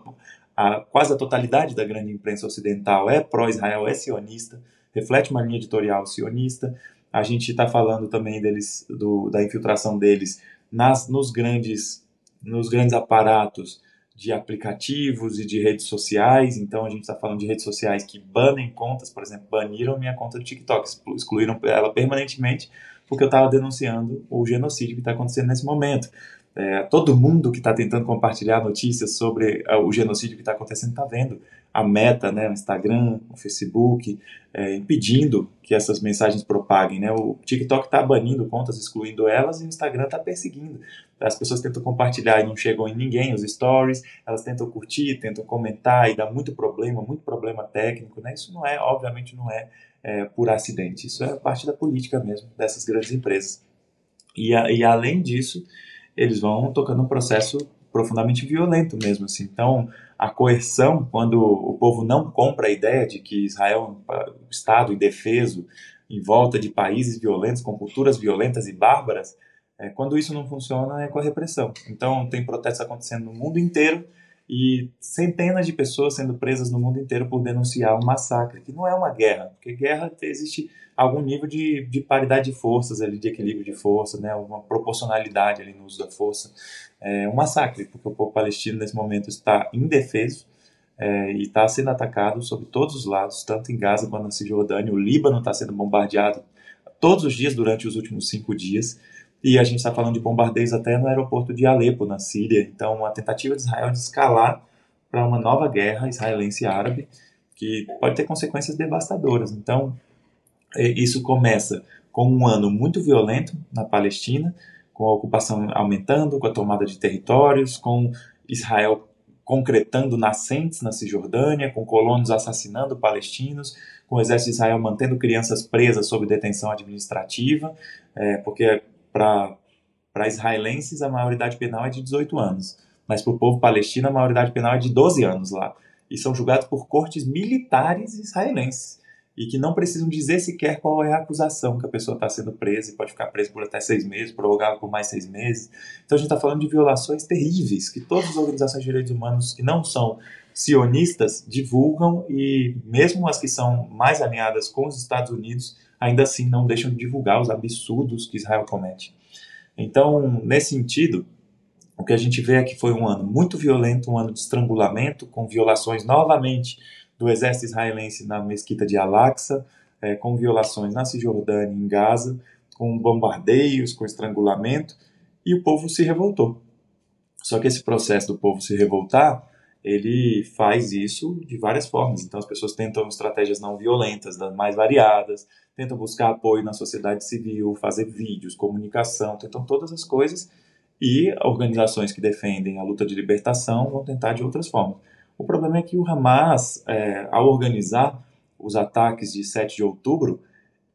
a, quase a totalidade da grande imprensa ocidental é pró-Israel, é sionista, reflete uma linha editorial sionista. A gente está falando também deles, do, da infiltração deles nas, nos, grandes, nos grandes aparatos de aplicativos e de redes sociais. Então a gente está falando de redes sociais que banem contas, por exemplo, baniram minha conta do TikTok, excluíram ela permanentemente porque eu estava denunciando o genocídio que está acontecendo nesse momento. É, todo mundo que está tentando compartilhar notícias sobre uh, o genocídio que está acontecendo está vendo a meta, né, o Instagram, o Facebook, é, impedindo que essas mensagens propaguem. Né? O TikTok está banindo contas, excluindo elas, e o Instagram está perseguindo. As pessoas tentam compartilhar e não chegam em ninguém os stories, elas tentam curtir, tentam comentar e dá muito problema, muito problema técnico. Né? Isso não é, obviamente, não é, é por acidente. Isso é parte da política mesmo dessas grandes empresas. E, a, e além disso, eles vão tocando um processo profundamente violento mesmo. Assim. Então, a coerção, quando o povo não compra a ideia de que Israel é um Estado indefeso em volta de países violentos, com culturas violentas e bárbaras, é, quando isso não funciona é com a repressão. Então, tem protestos acontecendo no mundo inteiro e centenas de pessoas sendo presas no mundo inteiro por denunciar um massacre, que não é uma guerra, porque guerra existe algum nível de, de paridade de forças, ali, de equilíbrio de força, né, uma proporcionalidade ali no uso da força. É um massacre, porque o povo palestino nesse momento está indefeso é, e está sendo atacado sobre todos os lados, tanto em Gaza quanto na Cisjordânia. O Líbano está sendo bombardeado todos os dias durante os últimos cinco dias. E a gente está falando de bombardeios até no aeroporto de Alepo, na Síria. Então, a tentativa de Israel de escalar para uma nova guerra israelense árabe, que pode ter consequências devastadoras. Então, isso começa com um ano muito violento na Palestina, com a ocupação aumentando, com a tomada de territórios, com Israel concretando nascentes na Cisjordânia, com colonos assassinando palestinos, com o exército de Israel mantendo crianças presas sob detenção administrativa, é, porque para israelenses a maioridade penal é de 18 anos, mas para o povo palestino a maioridade penal é de 12 anos lá. E são julgados por cortes militares israelenses e que não precisam dizer sequer qual é a acusação que a pessoa está sendo presa e pode ficar presa por até seis meses, prorrogável por mais seis meses. Então a gente está falando de violações terríveis que todas as organizações de direitos humanos que não são sionistas divulgam e mesmo as que são mais alinhadas com os Estados Unidos ainda assim não deixam de divulgar os absurdos que Israel comete. Então, nesse sentido, o que a gente vê é que foi um ano muito violento, um ano de estrangulamento, com violações novamente do exército israelense na mesquita de Al-Aqsa, é, com violações na Cisjordânia e em Gaza, com bombardeios, com estrangulamento, e o povo se revoltou. Só que esse processo do povo se revoltar ele faz isso de várias formas. Então, as pessoas tentam estratégias não violentas, das mais variadas, tentam buscar apoio na sociedade civil, fazer vídeos, comunicação, tentam todas as coisas. E organizações que defendem a luta de libertação vão tentar de outras formas. O problema é que o Hamas, é, ao organizar os ataques de 7 de outubro,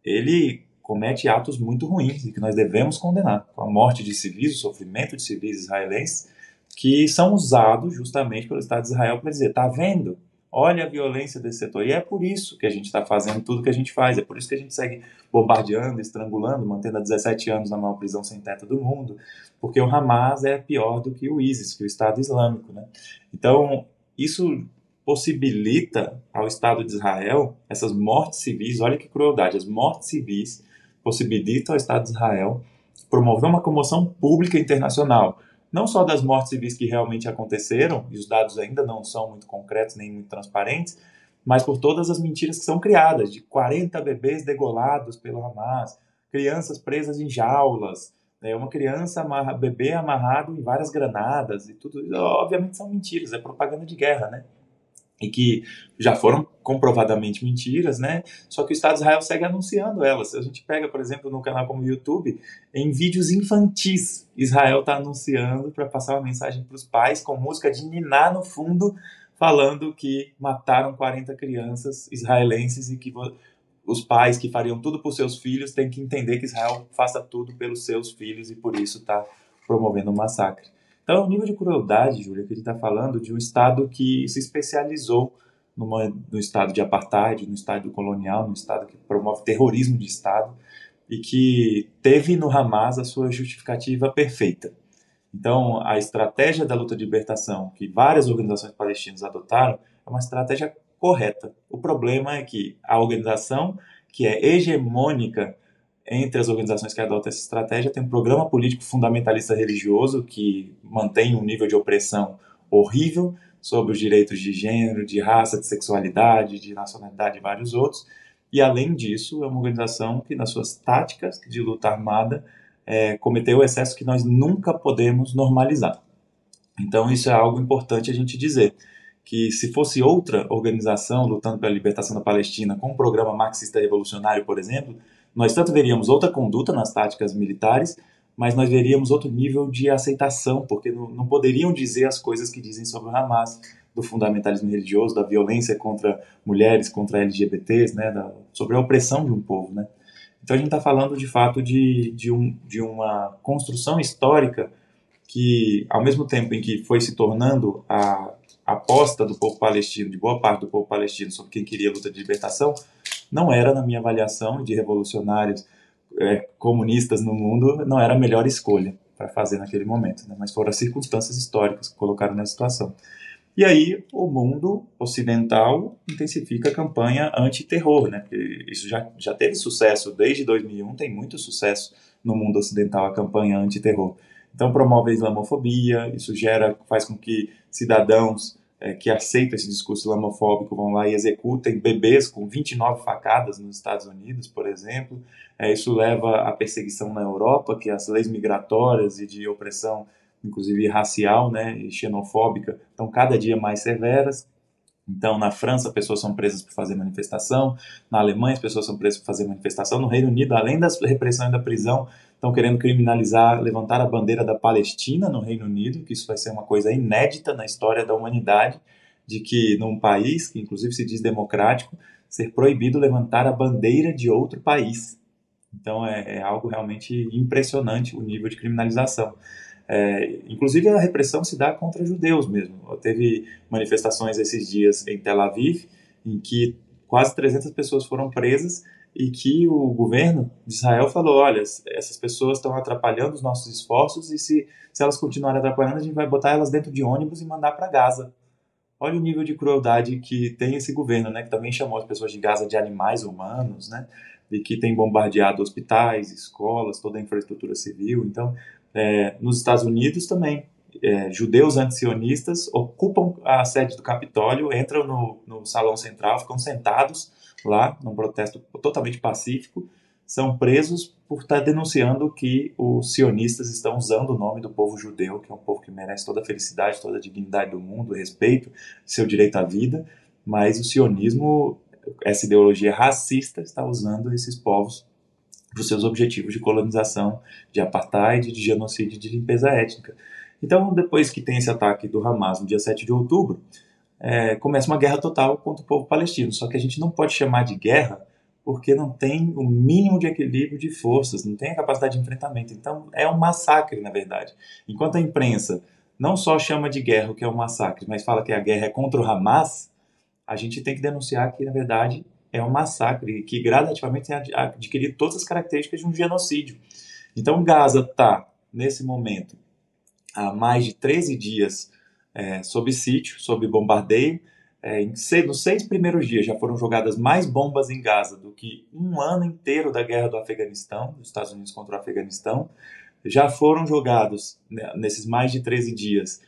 ele comete atos muito ruins e que nós devemos condenar. A morte de civis, o sofrimento de civis israelenses, que são usados justamente pelo Estado de Israel para dizer: está vendo? olha a violência desse setor. E é por isso que a gente está fazendo tudo que a gente faz, é por isso que a gente segue bombardeando, estrangulando, mantendo há 17 anos na maior prisão sem teto do mundo, porque o Hamas é pior do que o ISIS, que é o Estado Islâmico. Né? Então, isso possibilita ao Estado de Israel essas mortes civis, olha que crueldade, as mortes civis possibilitam ao Estado de Israel promover uma comoção pública internacional, não só das mortes civis que realmente aconteceram, e os dados ainda não são muito concretos nem muito transparentes, mas por todas as mentiras que são criadas, de 40 bebês degolados pelo Hamas, crianças presas em jaulas, né, uma criança, amarra, bebê amarrado em várias granadas e tudo, obviamente são mentiras, é propaganda de guerra, né? e que já foram comprovadamente mentiras, né? Só que o Estado de Israel segue anunciando elas. A gente pega, por exemplo, no canal como o YouTube, em vídeos infantis, Israel está anunciando para passar uma mensagem para os pais com música de niná no fundo, falando que mataram 40 crianças israelenses e que os pais que fariam tudo por seus filhos têm que entender que Israel faça tudo pelos seus filhos e por isso está promovendo um massacre. Então, o nível de crueldade, Júlia, que a gente está falando de um Estado que se especializou numa, no Estado de apartheid, no Estado colonial, no Estado que promove terrorismo de Estado e que teve no Hamas a sua justificativa perfeita. Então, a estratégia da luta de libertação que várias organizações palestinas adotaram é uma estratégia correta. O problema é que a organização que é hegemônica entre as organizações que adotam essa estratégia tem um programa político fundamentalista religioso que mantém um nível de opressão horrível sobre os direitos de gênero, de raça, de sexualidade, de nacionalidade e vários outros. E além disso, é uma organização que nas suas táticas de luta armada é, cometeu o excesso que nós nunca podemos normalizar. Então isso é algo importante a gente dizer que se fosse outra organização lutando pela libertação da Palestina com um programa marxista revolucionário, por exemplo, nós tanto veríamos outra conduta nas táticas militares, mas nós veríamos outro nível de aceitação, porque não, não poderiam dizer as coisas que dizem sobre o Hamas, do fundamentalismo religioso, da violência contra mulheres, contra LGBTs, né, da, sobre a opressão de um povo, né. Então a gente está falando de fato de, de, um, de uma construção histórica que, ao mesmo tempo em que foi se tornando a aposta do povo palestino, de boa parte do povo palestino, sobre quem queria a luta de libertação, não era, na minha avaliação de revolucionários é, comunistas no mundo, não era a melhor escolha para fazer naquele momento, né? mas foram as circunstâncias históricas que colocaram nessa situação. E aí o mundo ocidental intensifica a campanha anti-terror, né? Porque isso já, já teve sucesso desde 2001, tem muito sucesso no mundo ocidental a campanha anti-terror. Então promove a islamofobia, isso gera, faz com que cidadãos é, que aceitam esse discurso islamofóbico vão lá e executem bebês com 29 facadas nos Estados Unidos, por exemplo. É, isso leva à perseguição na Europa, que as leis migratórias e de opressão, inclusive racial né, e xenofóbica, estão cada dia mais severas. Então, na França, pessoas são presas por fazer manifestação, na Alemanha, as pessoas são presas por fazer manifestação, no Reino Unido, além da repressão e da prisão, estão querendo criminalizar, levantar a bandeira da Palestina no Reino Unido, que isso vai ser uma coisa inédita na história da humanidade, de que num país que inclusive se diz democrático, ser proibido levantar a bandeira de outro país. Então é, é algo realmente impressionante o nível de criminalização. É, inclusive a repressão se dá contra judeus mesmo. Teve manifestações esses dias em Tel Aviv, em que quase 300 pessoas foram presas e que o governo de Israel falou: olha, essas pessoas estão atrapalhando os nossos esforços e se, se elas continuarem atrapalhando, a gente vai botar elas dentro de ônibus e mandar para Gaza. Olha o nível de crueldade que tem esse governo, né, que também chamou as pessoas de Gaza de animais humanos, né, e que tem bombardeado hospitais, escolas, toda a infraestrutura civil. Então, é, nos Estados Unidos também, é, judeus antisionistas ocupam a sede do Capitólio, entram no, no salão central, ficam sentados lá, num protesto totalmente pacífico, são presos por estar denunciando que os sionistas estão usando o nome do povo judeu, que é um povo que merece toda a felicidade, toda a dignidade do mundo, respeito, seu direito à vida, mas o sionismo, essa ideologia racista, está usando esses povos para os seus objetivos de colonização, de apartheid, de genocídio, de limpeza étnica. Então, depois que tem esse ataque do Hamas no dia 7 de outubro, é, começa uma guerra total contra o povo palestino. Só que a gente não pode chamar de guerra porque não tem o mínimo de equilíbrio de forças, não tem a capacidade de enfrentamento. Então é um massacre, na verdade. Enquanto a imprensa não só chama de guerra o que é um massacre, mas fala que a guerra é contra o Hamas, a gente tem que denunciar que, na verdade, é um massacre que gradativamente tem adquirido todas as características de um genocídio. Então, Gaza está, nesse momento, há mais de 13 dias é, sob sítio, sob bombardeio. É, nos seis primeiros dias já foram jogadas mais bombas em Gaza do que um ano inteiro da guerra do Afeganistão, dos Estados Unidos contra o Afeganistão. Já foram jogados, né, nesses mais de 13 dias,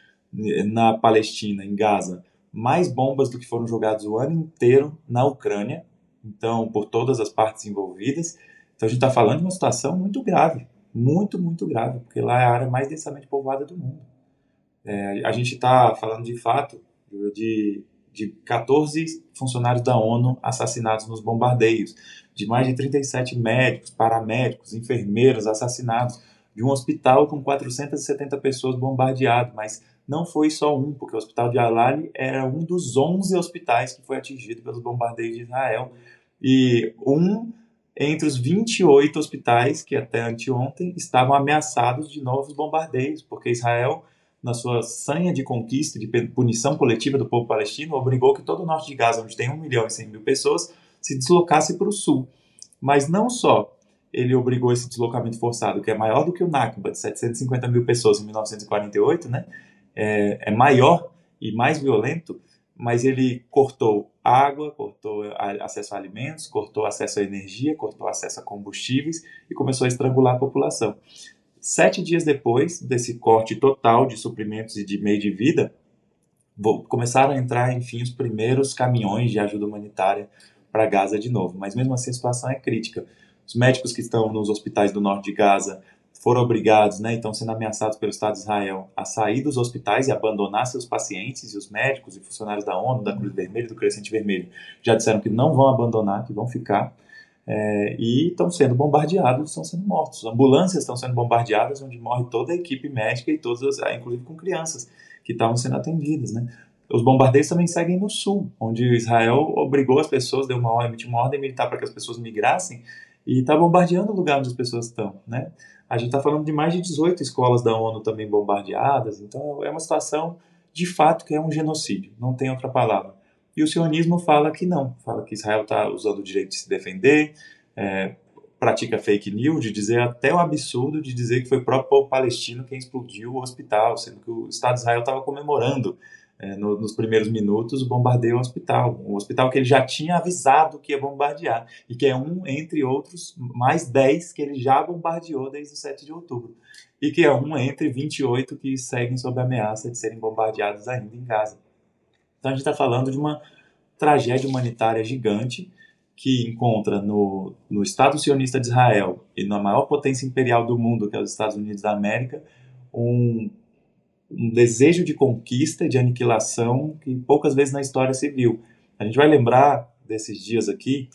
na Palestina, em Gaza, mais bombas do que foram jogadas o ano inteiro na Ucrânia, então, por todas as partes envolvidas. Então, a gente está falando de uma situação muito grave, muito, muito grave, porque lá é a área mais densamente povoada do mundo. É, a gente está falando de fato de, de 14 funcionários da ONU assassinados nos bombardeios, de mais de 37 médicos, paramédicos, enfermeiros assassinados, de um hospital com 470 pessoas bombardeado, mas não foi só um, porque o hospital de Al-Ali era um dos 11 hospitais que foi atingido pelos bombardeios de Israel, e um entre os 28 hospitais que até anteontem estavam ameaçados de novos bombardeios, porque Israel na sua sanha de conquista, de punição coletiva do povo palestino, obrigou que todo o norte de Gaza, onde tem 1 milhão e 100 mil pessoas, se deslocasse para o sul. Mas não só ele obrigou esse deslocamento forçado, que é maior do que o Nakba, de 750 mil pessoas em 1948, né? é, é maior e mais violento, mas ele cortou água, cortou acesso a alimentos, cortou acesso à energia, cortou acesso a combustíveis e começou a estrangular a população. Sete dias depois desse corte total de suprimentos e de meio de vida, começaram a entrar, enfim, os primeiros caminhões de ajuda humanitária para Gaza de novo. Mas mesmo assim a situação é crítica. Os médicos que estão nos hospitais do norte de Gaza foram obrigados, né, estão sendo ameaçados pelo Estado de Israel a sair dos hospitais e abandonar seus pacientes, e os médicos e funcionários da ONU, da Cruz Vermelha do Crescente Vermelho já disseram que não vão abandonar, que vão ficar é, e estão sendo bombardeados, estão sendo mortos. Ambulâncias estão sendo bombardeadas, onde morre toda a equipe médica e todas, ah, inclusive com crianças que estavam sendo atendidas, né? Os bombardeios também seguem no sul, onde Israel obrigou as pessoas, deu uma, emitiu uma ordem militar para que as pessoas migrassem e está bombardeando o lugar onde as pessoas estão, né? A gente está falando de mais de 18 escolas da ONU também bombardeadas, então é uma situação de fato que é um genocídio, não tem outra palavra. E o sionismo fala que não, fala que Israel está usando o direito de se defender, é, pratica fake news, de dizer até o absurdo de dizer que foi o próprio povo palestino quem explodiu o hospital, sendo que o Estado de Israel estava comemorando é, no, nos primeiros minutos o bombardeio ao hospital, um hospital que ele já tinha avisado que ia bombardear, e que é um, entre outros, mais 10 que ele já bombardeou desde o 7 de outubro, e que é um entre 28 que seguem sob ameaça de serem bombardeados ainda em Gaza. Então a gente está falando de uma tragédia humanitária gigante que encontra no, no Estado sionista de Israel e na maior potência imperial do mundo, que é os Estados Unidos da América, um, um desejo de conquista, de aniquilação que poucas vezes na história se viu. A gente vai lembrar desses dias aqui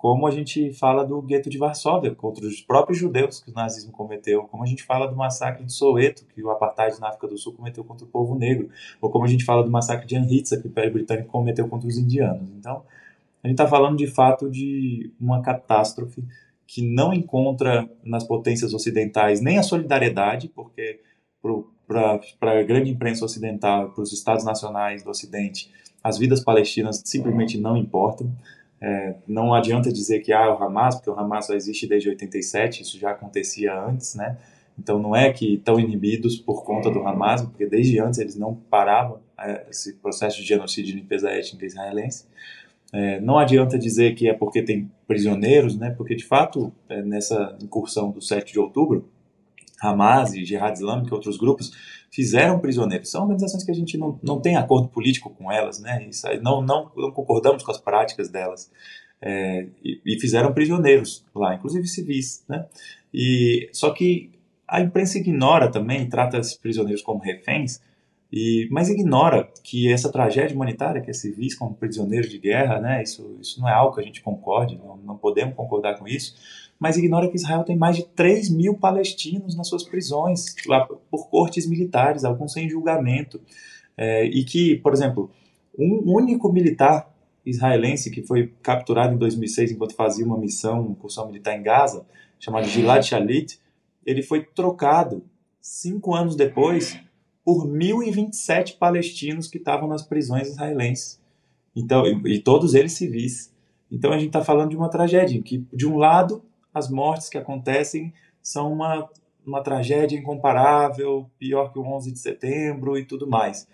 como a gente fala do gueto de Varsóvia contra os próprios judeus que o nazismo cometeu, como a gente fala do massacre de Soweto que o apartheid na África do Sul cometeu contra o povo negro, ou como a gente fala do massacre de Amritsar que o Império Britânico cometeu contra os indianos. Então, a gente está falando de fato de uma catástrofe que não encontra nas potências ocidentais nem a solidariedade, porque para a grande imprensa ocidental, para os estados nacionais do Ocidente, as vidas palestinas simplesmente não importam. É, não adianta dizer que ah, o Hamas, porque o Hamas só existe desde 87, isso já acontecia antes, né? Então não é que estão inibidos por conta do Hamas, porque desde antes eles não paravam é, esse processo de genocídio e limpeza étnica israelense. É, não adianta dizer que é porque tem prisioneiros, né? Porque de fato é, nessa incursão do 7 de outubro, Hamas e Jihad Islâmico e outros grupos fizeram prisioneiros. São organizações que a gente não, não tem acordo político com elas, né? Isso, não, não, não concordamos com as práticas delas. É, e, e, fizeram prisioneiros lá, inclusive civis, né? E, só que a imprensa ignora também, trata esses prisioneiros como reféns, e, mas ignora que essa tragédia humanitária, que é civis como prisioneiros de guerra, né? Isso, isso não é algo que a gente concorde, não, não podemos concordar com isso mas ignora que Israel tem mais de 3 mil palestinos nas suas prisões, por cortes militares, alguns sem julgamento. É, e que, por exemplo, um único militar israelense que foi capturado em 2006 enquanto fazia uma missão, uma incursão militar em Gaza, chamado Gilad Shalit, ele foi trocado cinco anos depois por 1.027 palestinos que estavam nas prisões israelenses. Então, e, e todos eles civis. Então a gente está falando de uma tragédia, que de um lado as mortes que acontecem são uma, uma tragédia incomparável, pior que o 11 de setembro e tudo mais.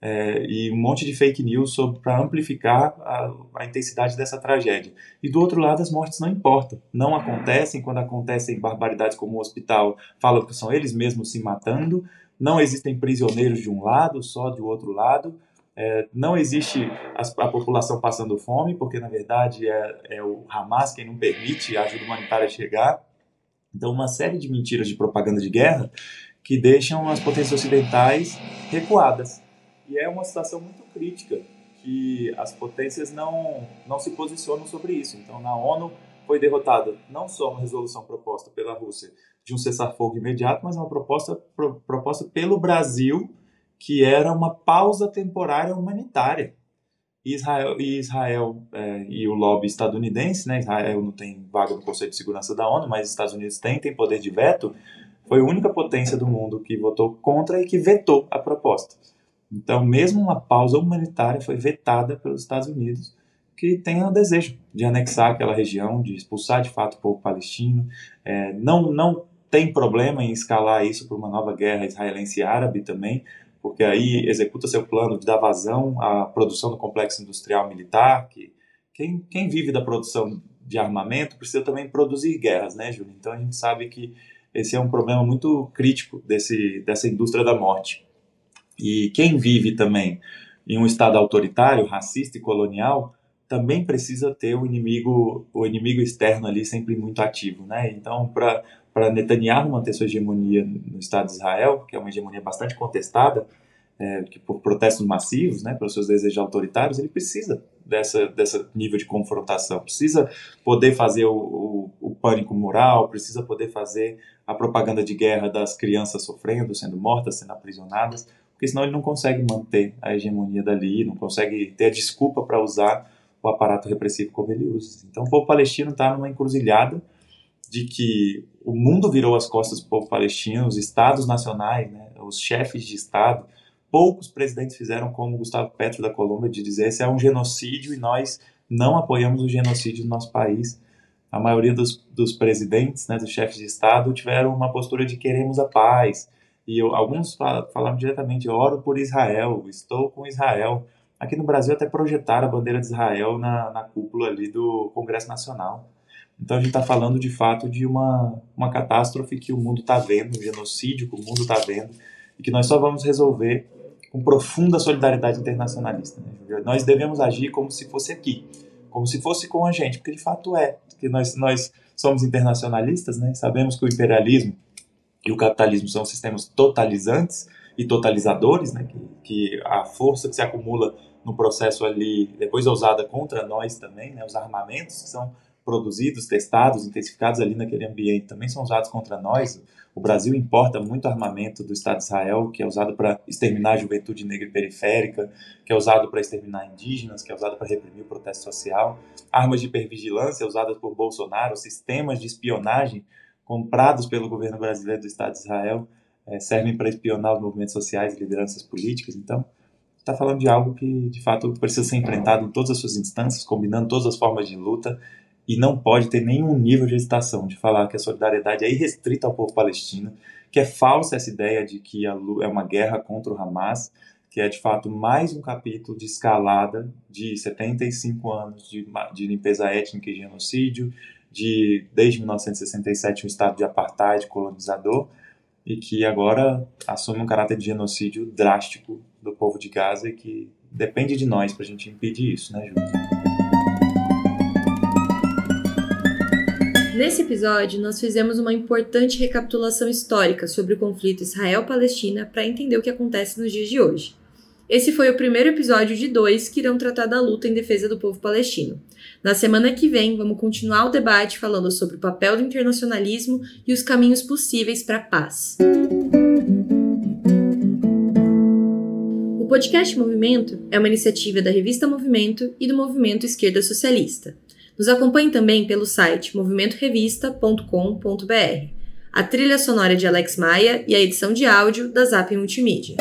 É, e um monte de fake news para amplificar a, a, intensidade dessa tragédia. E do outro lado, as mortes não importam, não acontecem. Quando acontecem barbaridades como o hospital, falam que são eles mesmos se matando. Não existem prisioneiros de um lado, só do outro lado. É, não existe a, a, população passando fome, porque na verdade é, é o Hamas quem não permite a ajuda humanitária chegar. Então, uma série de mentiras de propaganda de guerra que deixam as potências ocidentais recuadas. E é uma situação muito crítica que as potências não, não se posicionam sobre isso. Então, na ONU foi derrotada não só uma resolução proposta pela Rússia de um cessar-fogo imediato, mas uma proposta pro, proposta pelo Brasil que era uma pausa temporária humanitária. Israel, Israel é, e o lobby estadunidense, né, Israel não tem vaga no Conselho de Segurança da ONU, mas os Estados Unidos têm, tem poder de veto, foi a única potência do mundo que votou contra e que vetou a proposta. Então, mesmo uma pausa humanitária foi vetada pelos Estados Unidos, que tem o desejo de anexar aquela região, de expulsar de fato o povo palestino. É, não, não tem problema em escalar isso para uma nova guerra israelense árabe também, porque aí executa seu plano de dar vazão à produção do complexo industrial militar, que quem, quem vive da produção de armamento precisa também produzir guerras, né, Júlio? Então a gente sabe que esse é um problema muito crítico desse, dessa indústria da morte. E quem vive também em um estado autoritário, racista e colonial, também precisa ter o inimigo, o inimigo externo ali sempre muito ativo, né? Então, para para Netanyahu manter sua hegemonia no Estado de Israel, que é uma hegemonia bastante contestada, é, que por protestos massivos, né, pelos seus desejos autoritários, ele precisa dessa dessa nível de confrontação, precisa poder fazer o, o, o, pânico moral, precisa poder fazer a propaganda de guerra das crianças sofrendo, sendo mortas, sendo aprisionadas, porque senão ele não consegue manter a hegemonia dali, não consegue ter a desculpa para usar o aparato repressivo como ele usa. Então o povo palestino está numa encruzilhada de que o mundo virou as costas do povo palestino, os estados nacionais, né, os chefes de estado, poucos presidentes fizeram como Gustavo Petro da Colômbia de dizer esse é um genocídio e nós não apoiamos o genocídio no nosso país. A maioria dos, dos presidentes, né, dos chefes de estado, tiveram uma postura de queremos a paz. E eu, alguns falaram diretamente, oro por Israel, estou com Israel. Aqui no Brasil até projetaram a bandeira de Israel na, na cúpula ali do Congresso Nacional. Então a gente está falando de fato de uma, uma catástrofe que o mundo está vendo, um genocídio que o mundo está vendo, e que nós só vamos resolver com profunda solidariedade internacionalista. Né? Nós devemos agir como se fosse aqui, como se fosse com a gente, porque de fato é. Porque nós, nós somos internacionalistas, né? sabemos que o imperialismo e o capitalismo são sistemas totalizantes e totalizadores, né? que, que a força que se acumula no processo ali depois é usada contra nós também, né? os armamentos que são produzidos, testados, intensificados ali naquele ambiente também são usados contra nós. O Brasil importa muito armamento do Estado de Israel, que é usado para exterminar a juventude negra e periférica, que é usado para exterminar indígenas, que é usado para reprimir o protesto social. Armas de hipervigilância usadas por Bolsonaro, sistemas de espionagem comprados pelo governo brasileiro do Estado de Israel é, servem para espionar os movimentos sociais e lideranças políticas. Então, está falando de algo que, de fato, precisa ser enfrentado em todas as suas instâncias, combinando todas as formas de luta e não pode ter nenhum nível de hesitação de falar que a solidariedade é irrestrita ao povo palestino, que é falsa essa ideia de que é uma guerra contra o Hamas, que é de fato mais um capítulo de escalada de 75 anos de, de limpeza étnica e genocídio, de desde 1967 um estado de apartheid colonizador e que agora assume um caráter de genocídio drástico do povo de Gaza e que depende de nós para a gente impedir isso, né, Júlio? Nesse episódio, nós fizemos uma importante recapitulação histórica sobre o conflito Israel-Palestina para entender o que acontece nos dias de hoje. Esse foi o primeiro episódio de dois que irão tratar da luta em defesa do povo palestino. Na semana que vem, vamos continuar o debate falando sobre o papel do internacionalismo e os caminhos possíveis para a paz. O podcast Movimento é uma iniciativa da revista Movimento e do Movimento Esquerda Socialista. Nos acompanhe também pelo site movimentorevista.com.br. A trilha sonora de Alex Maia e a edição de áudio da Zap Multimídia.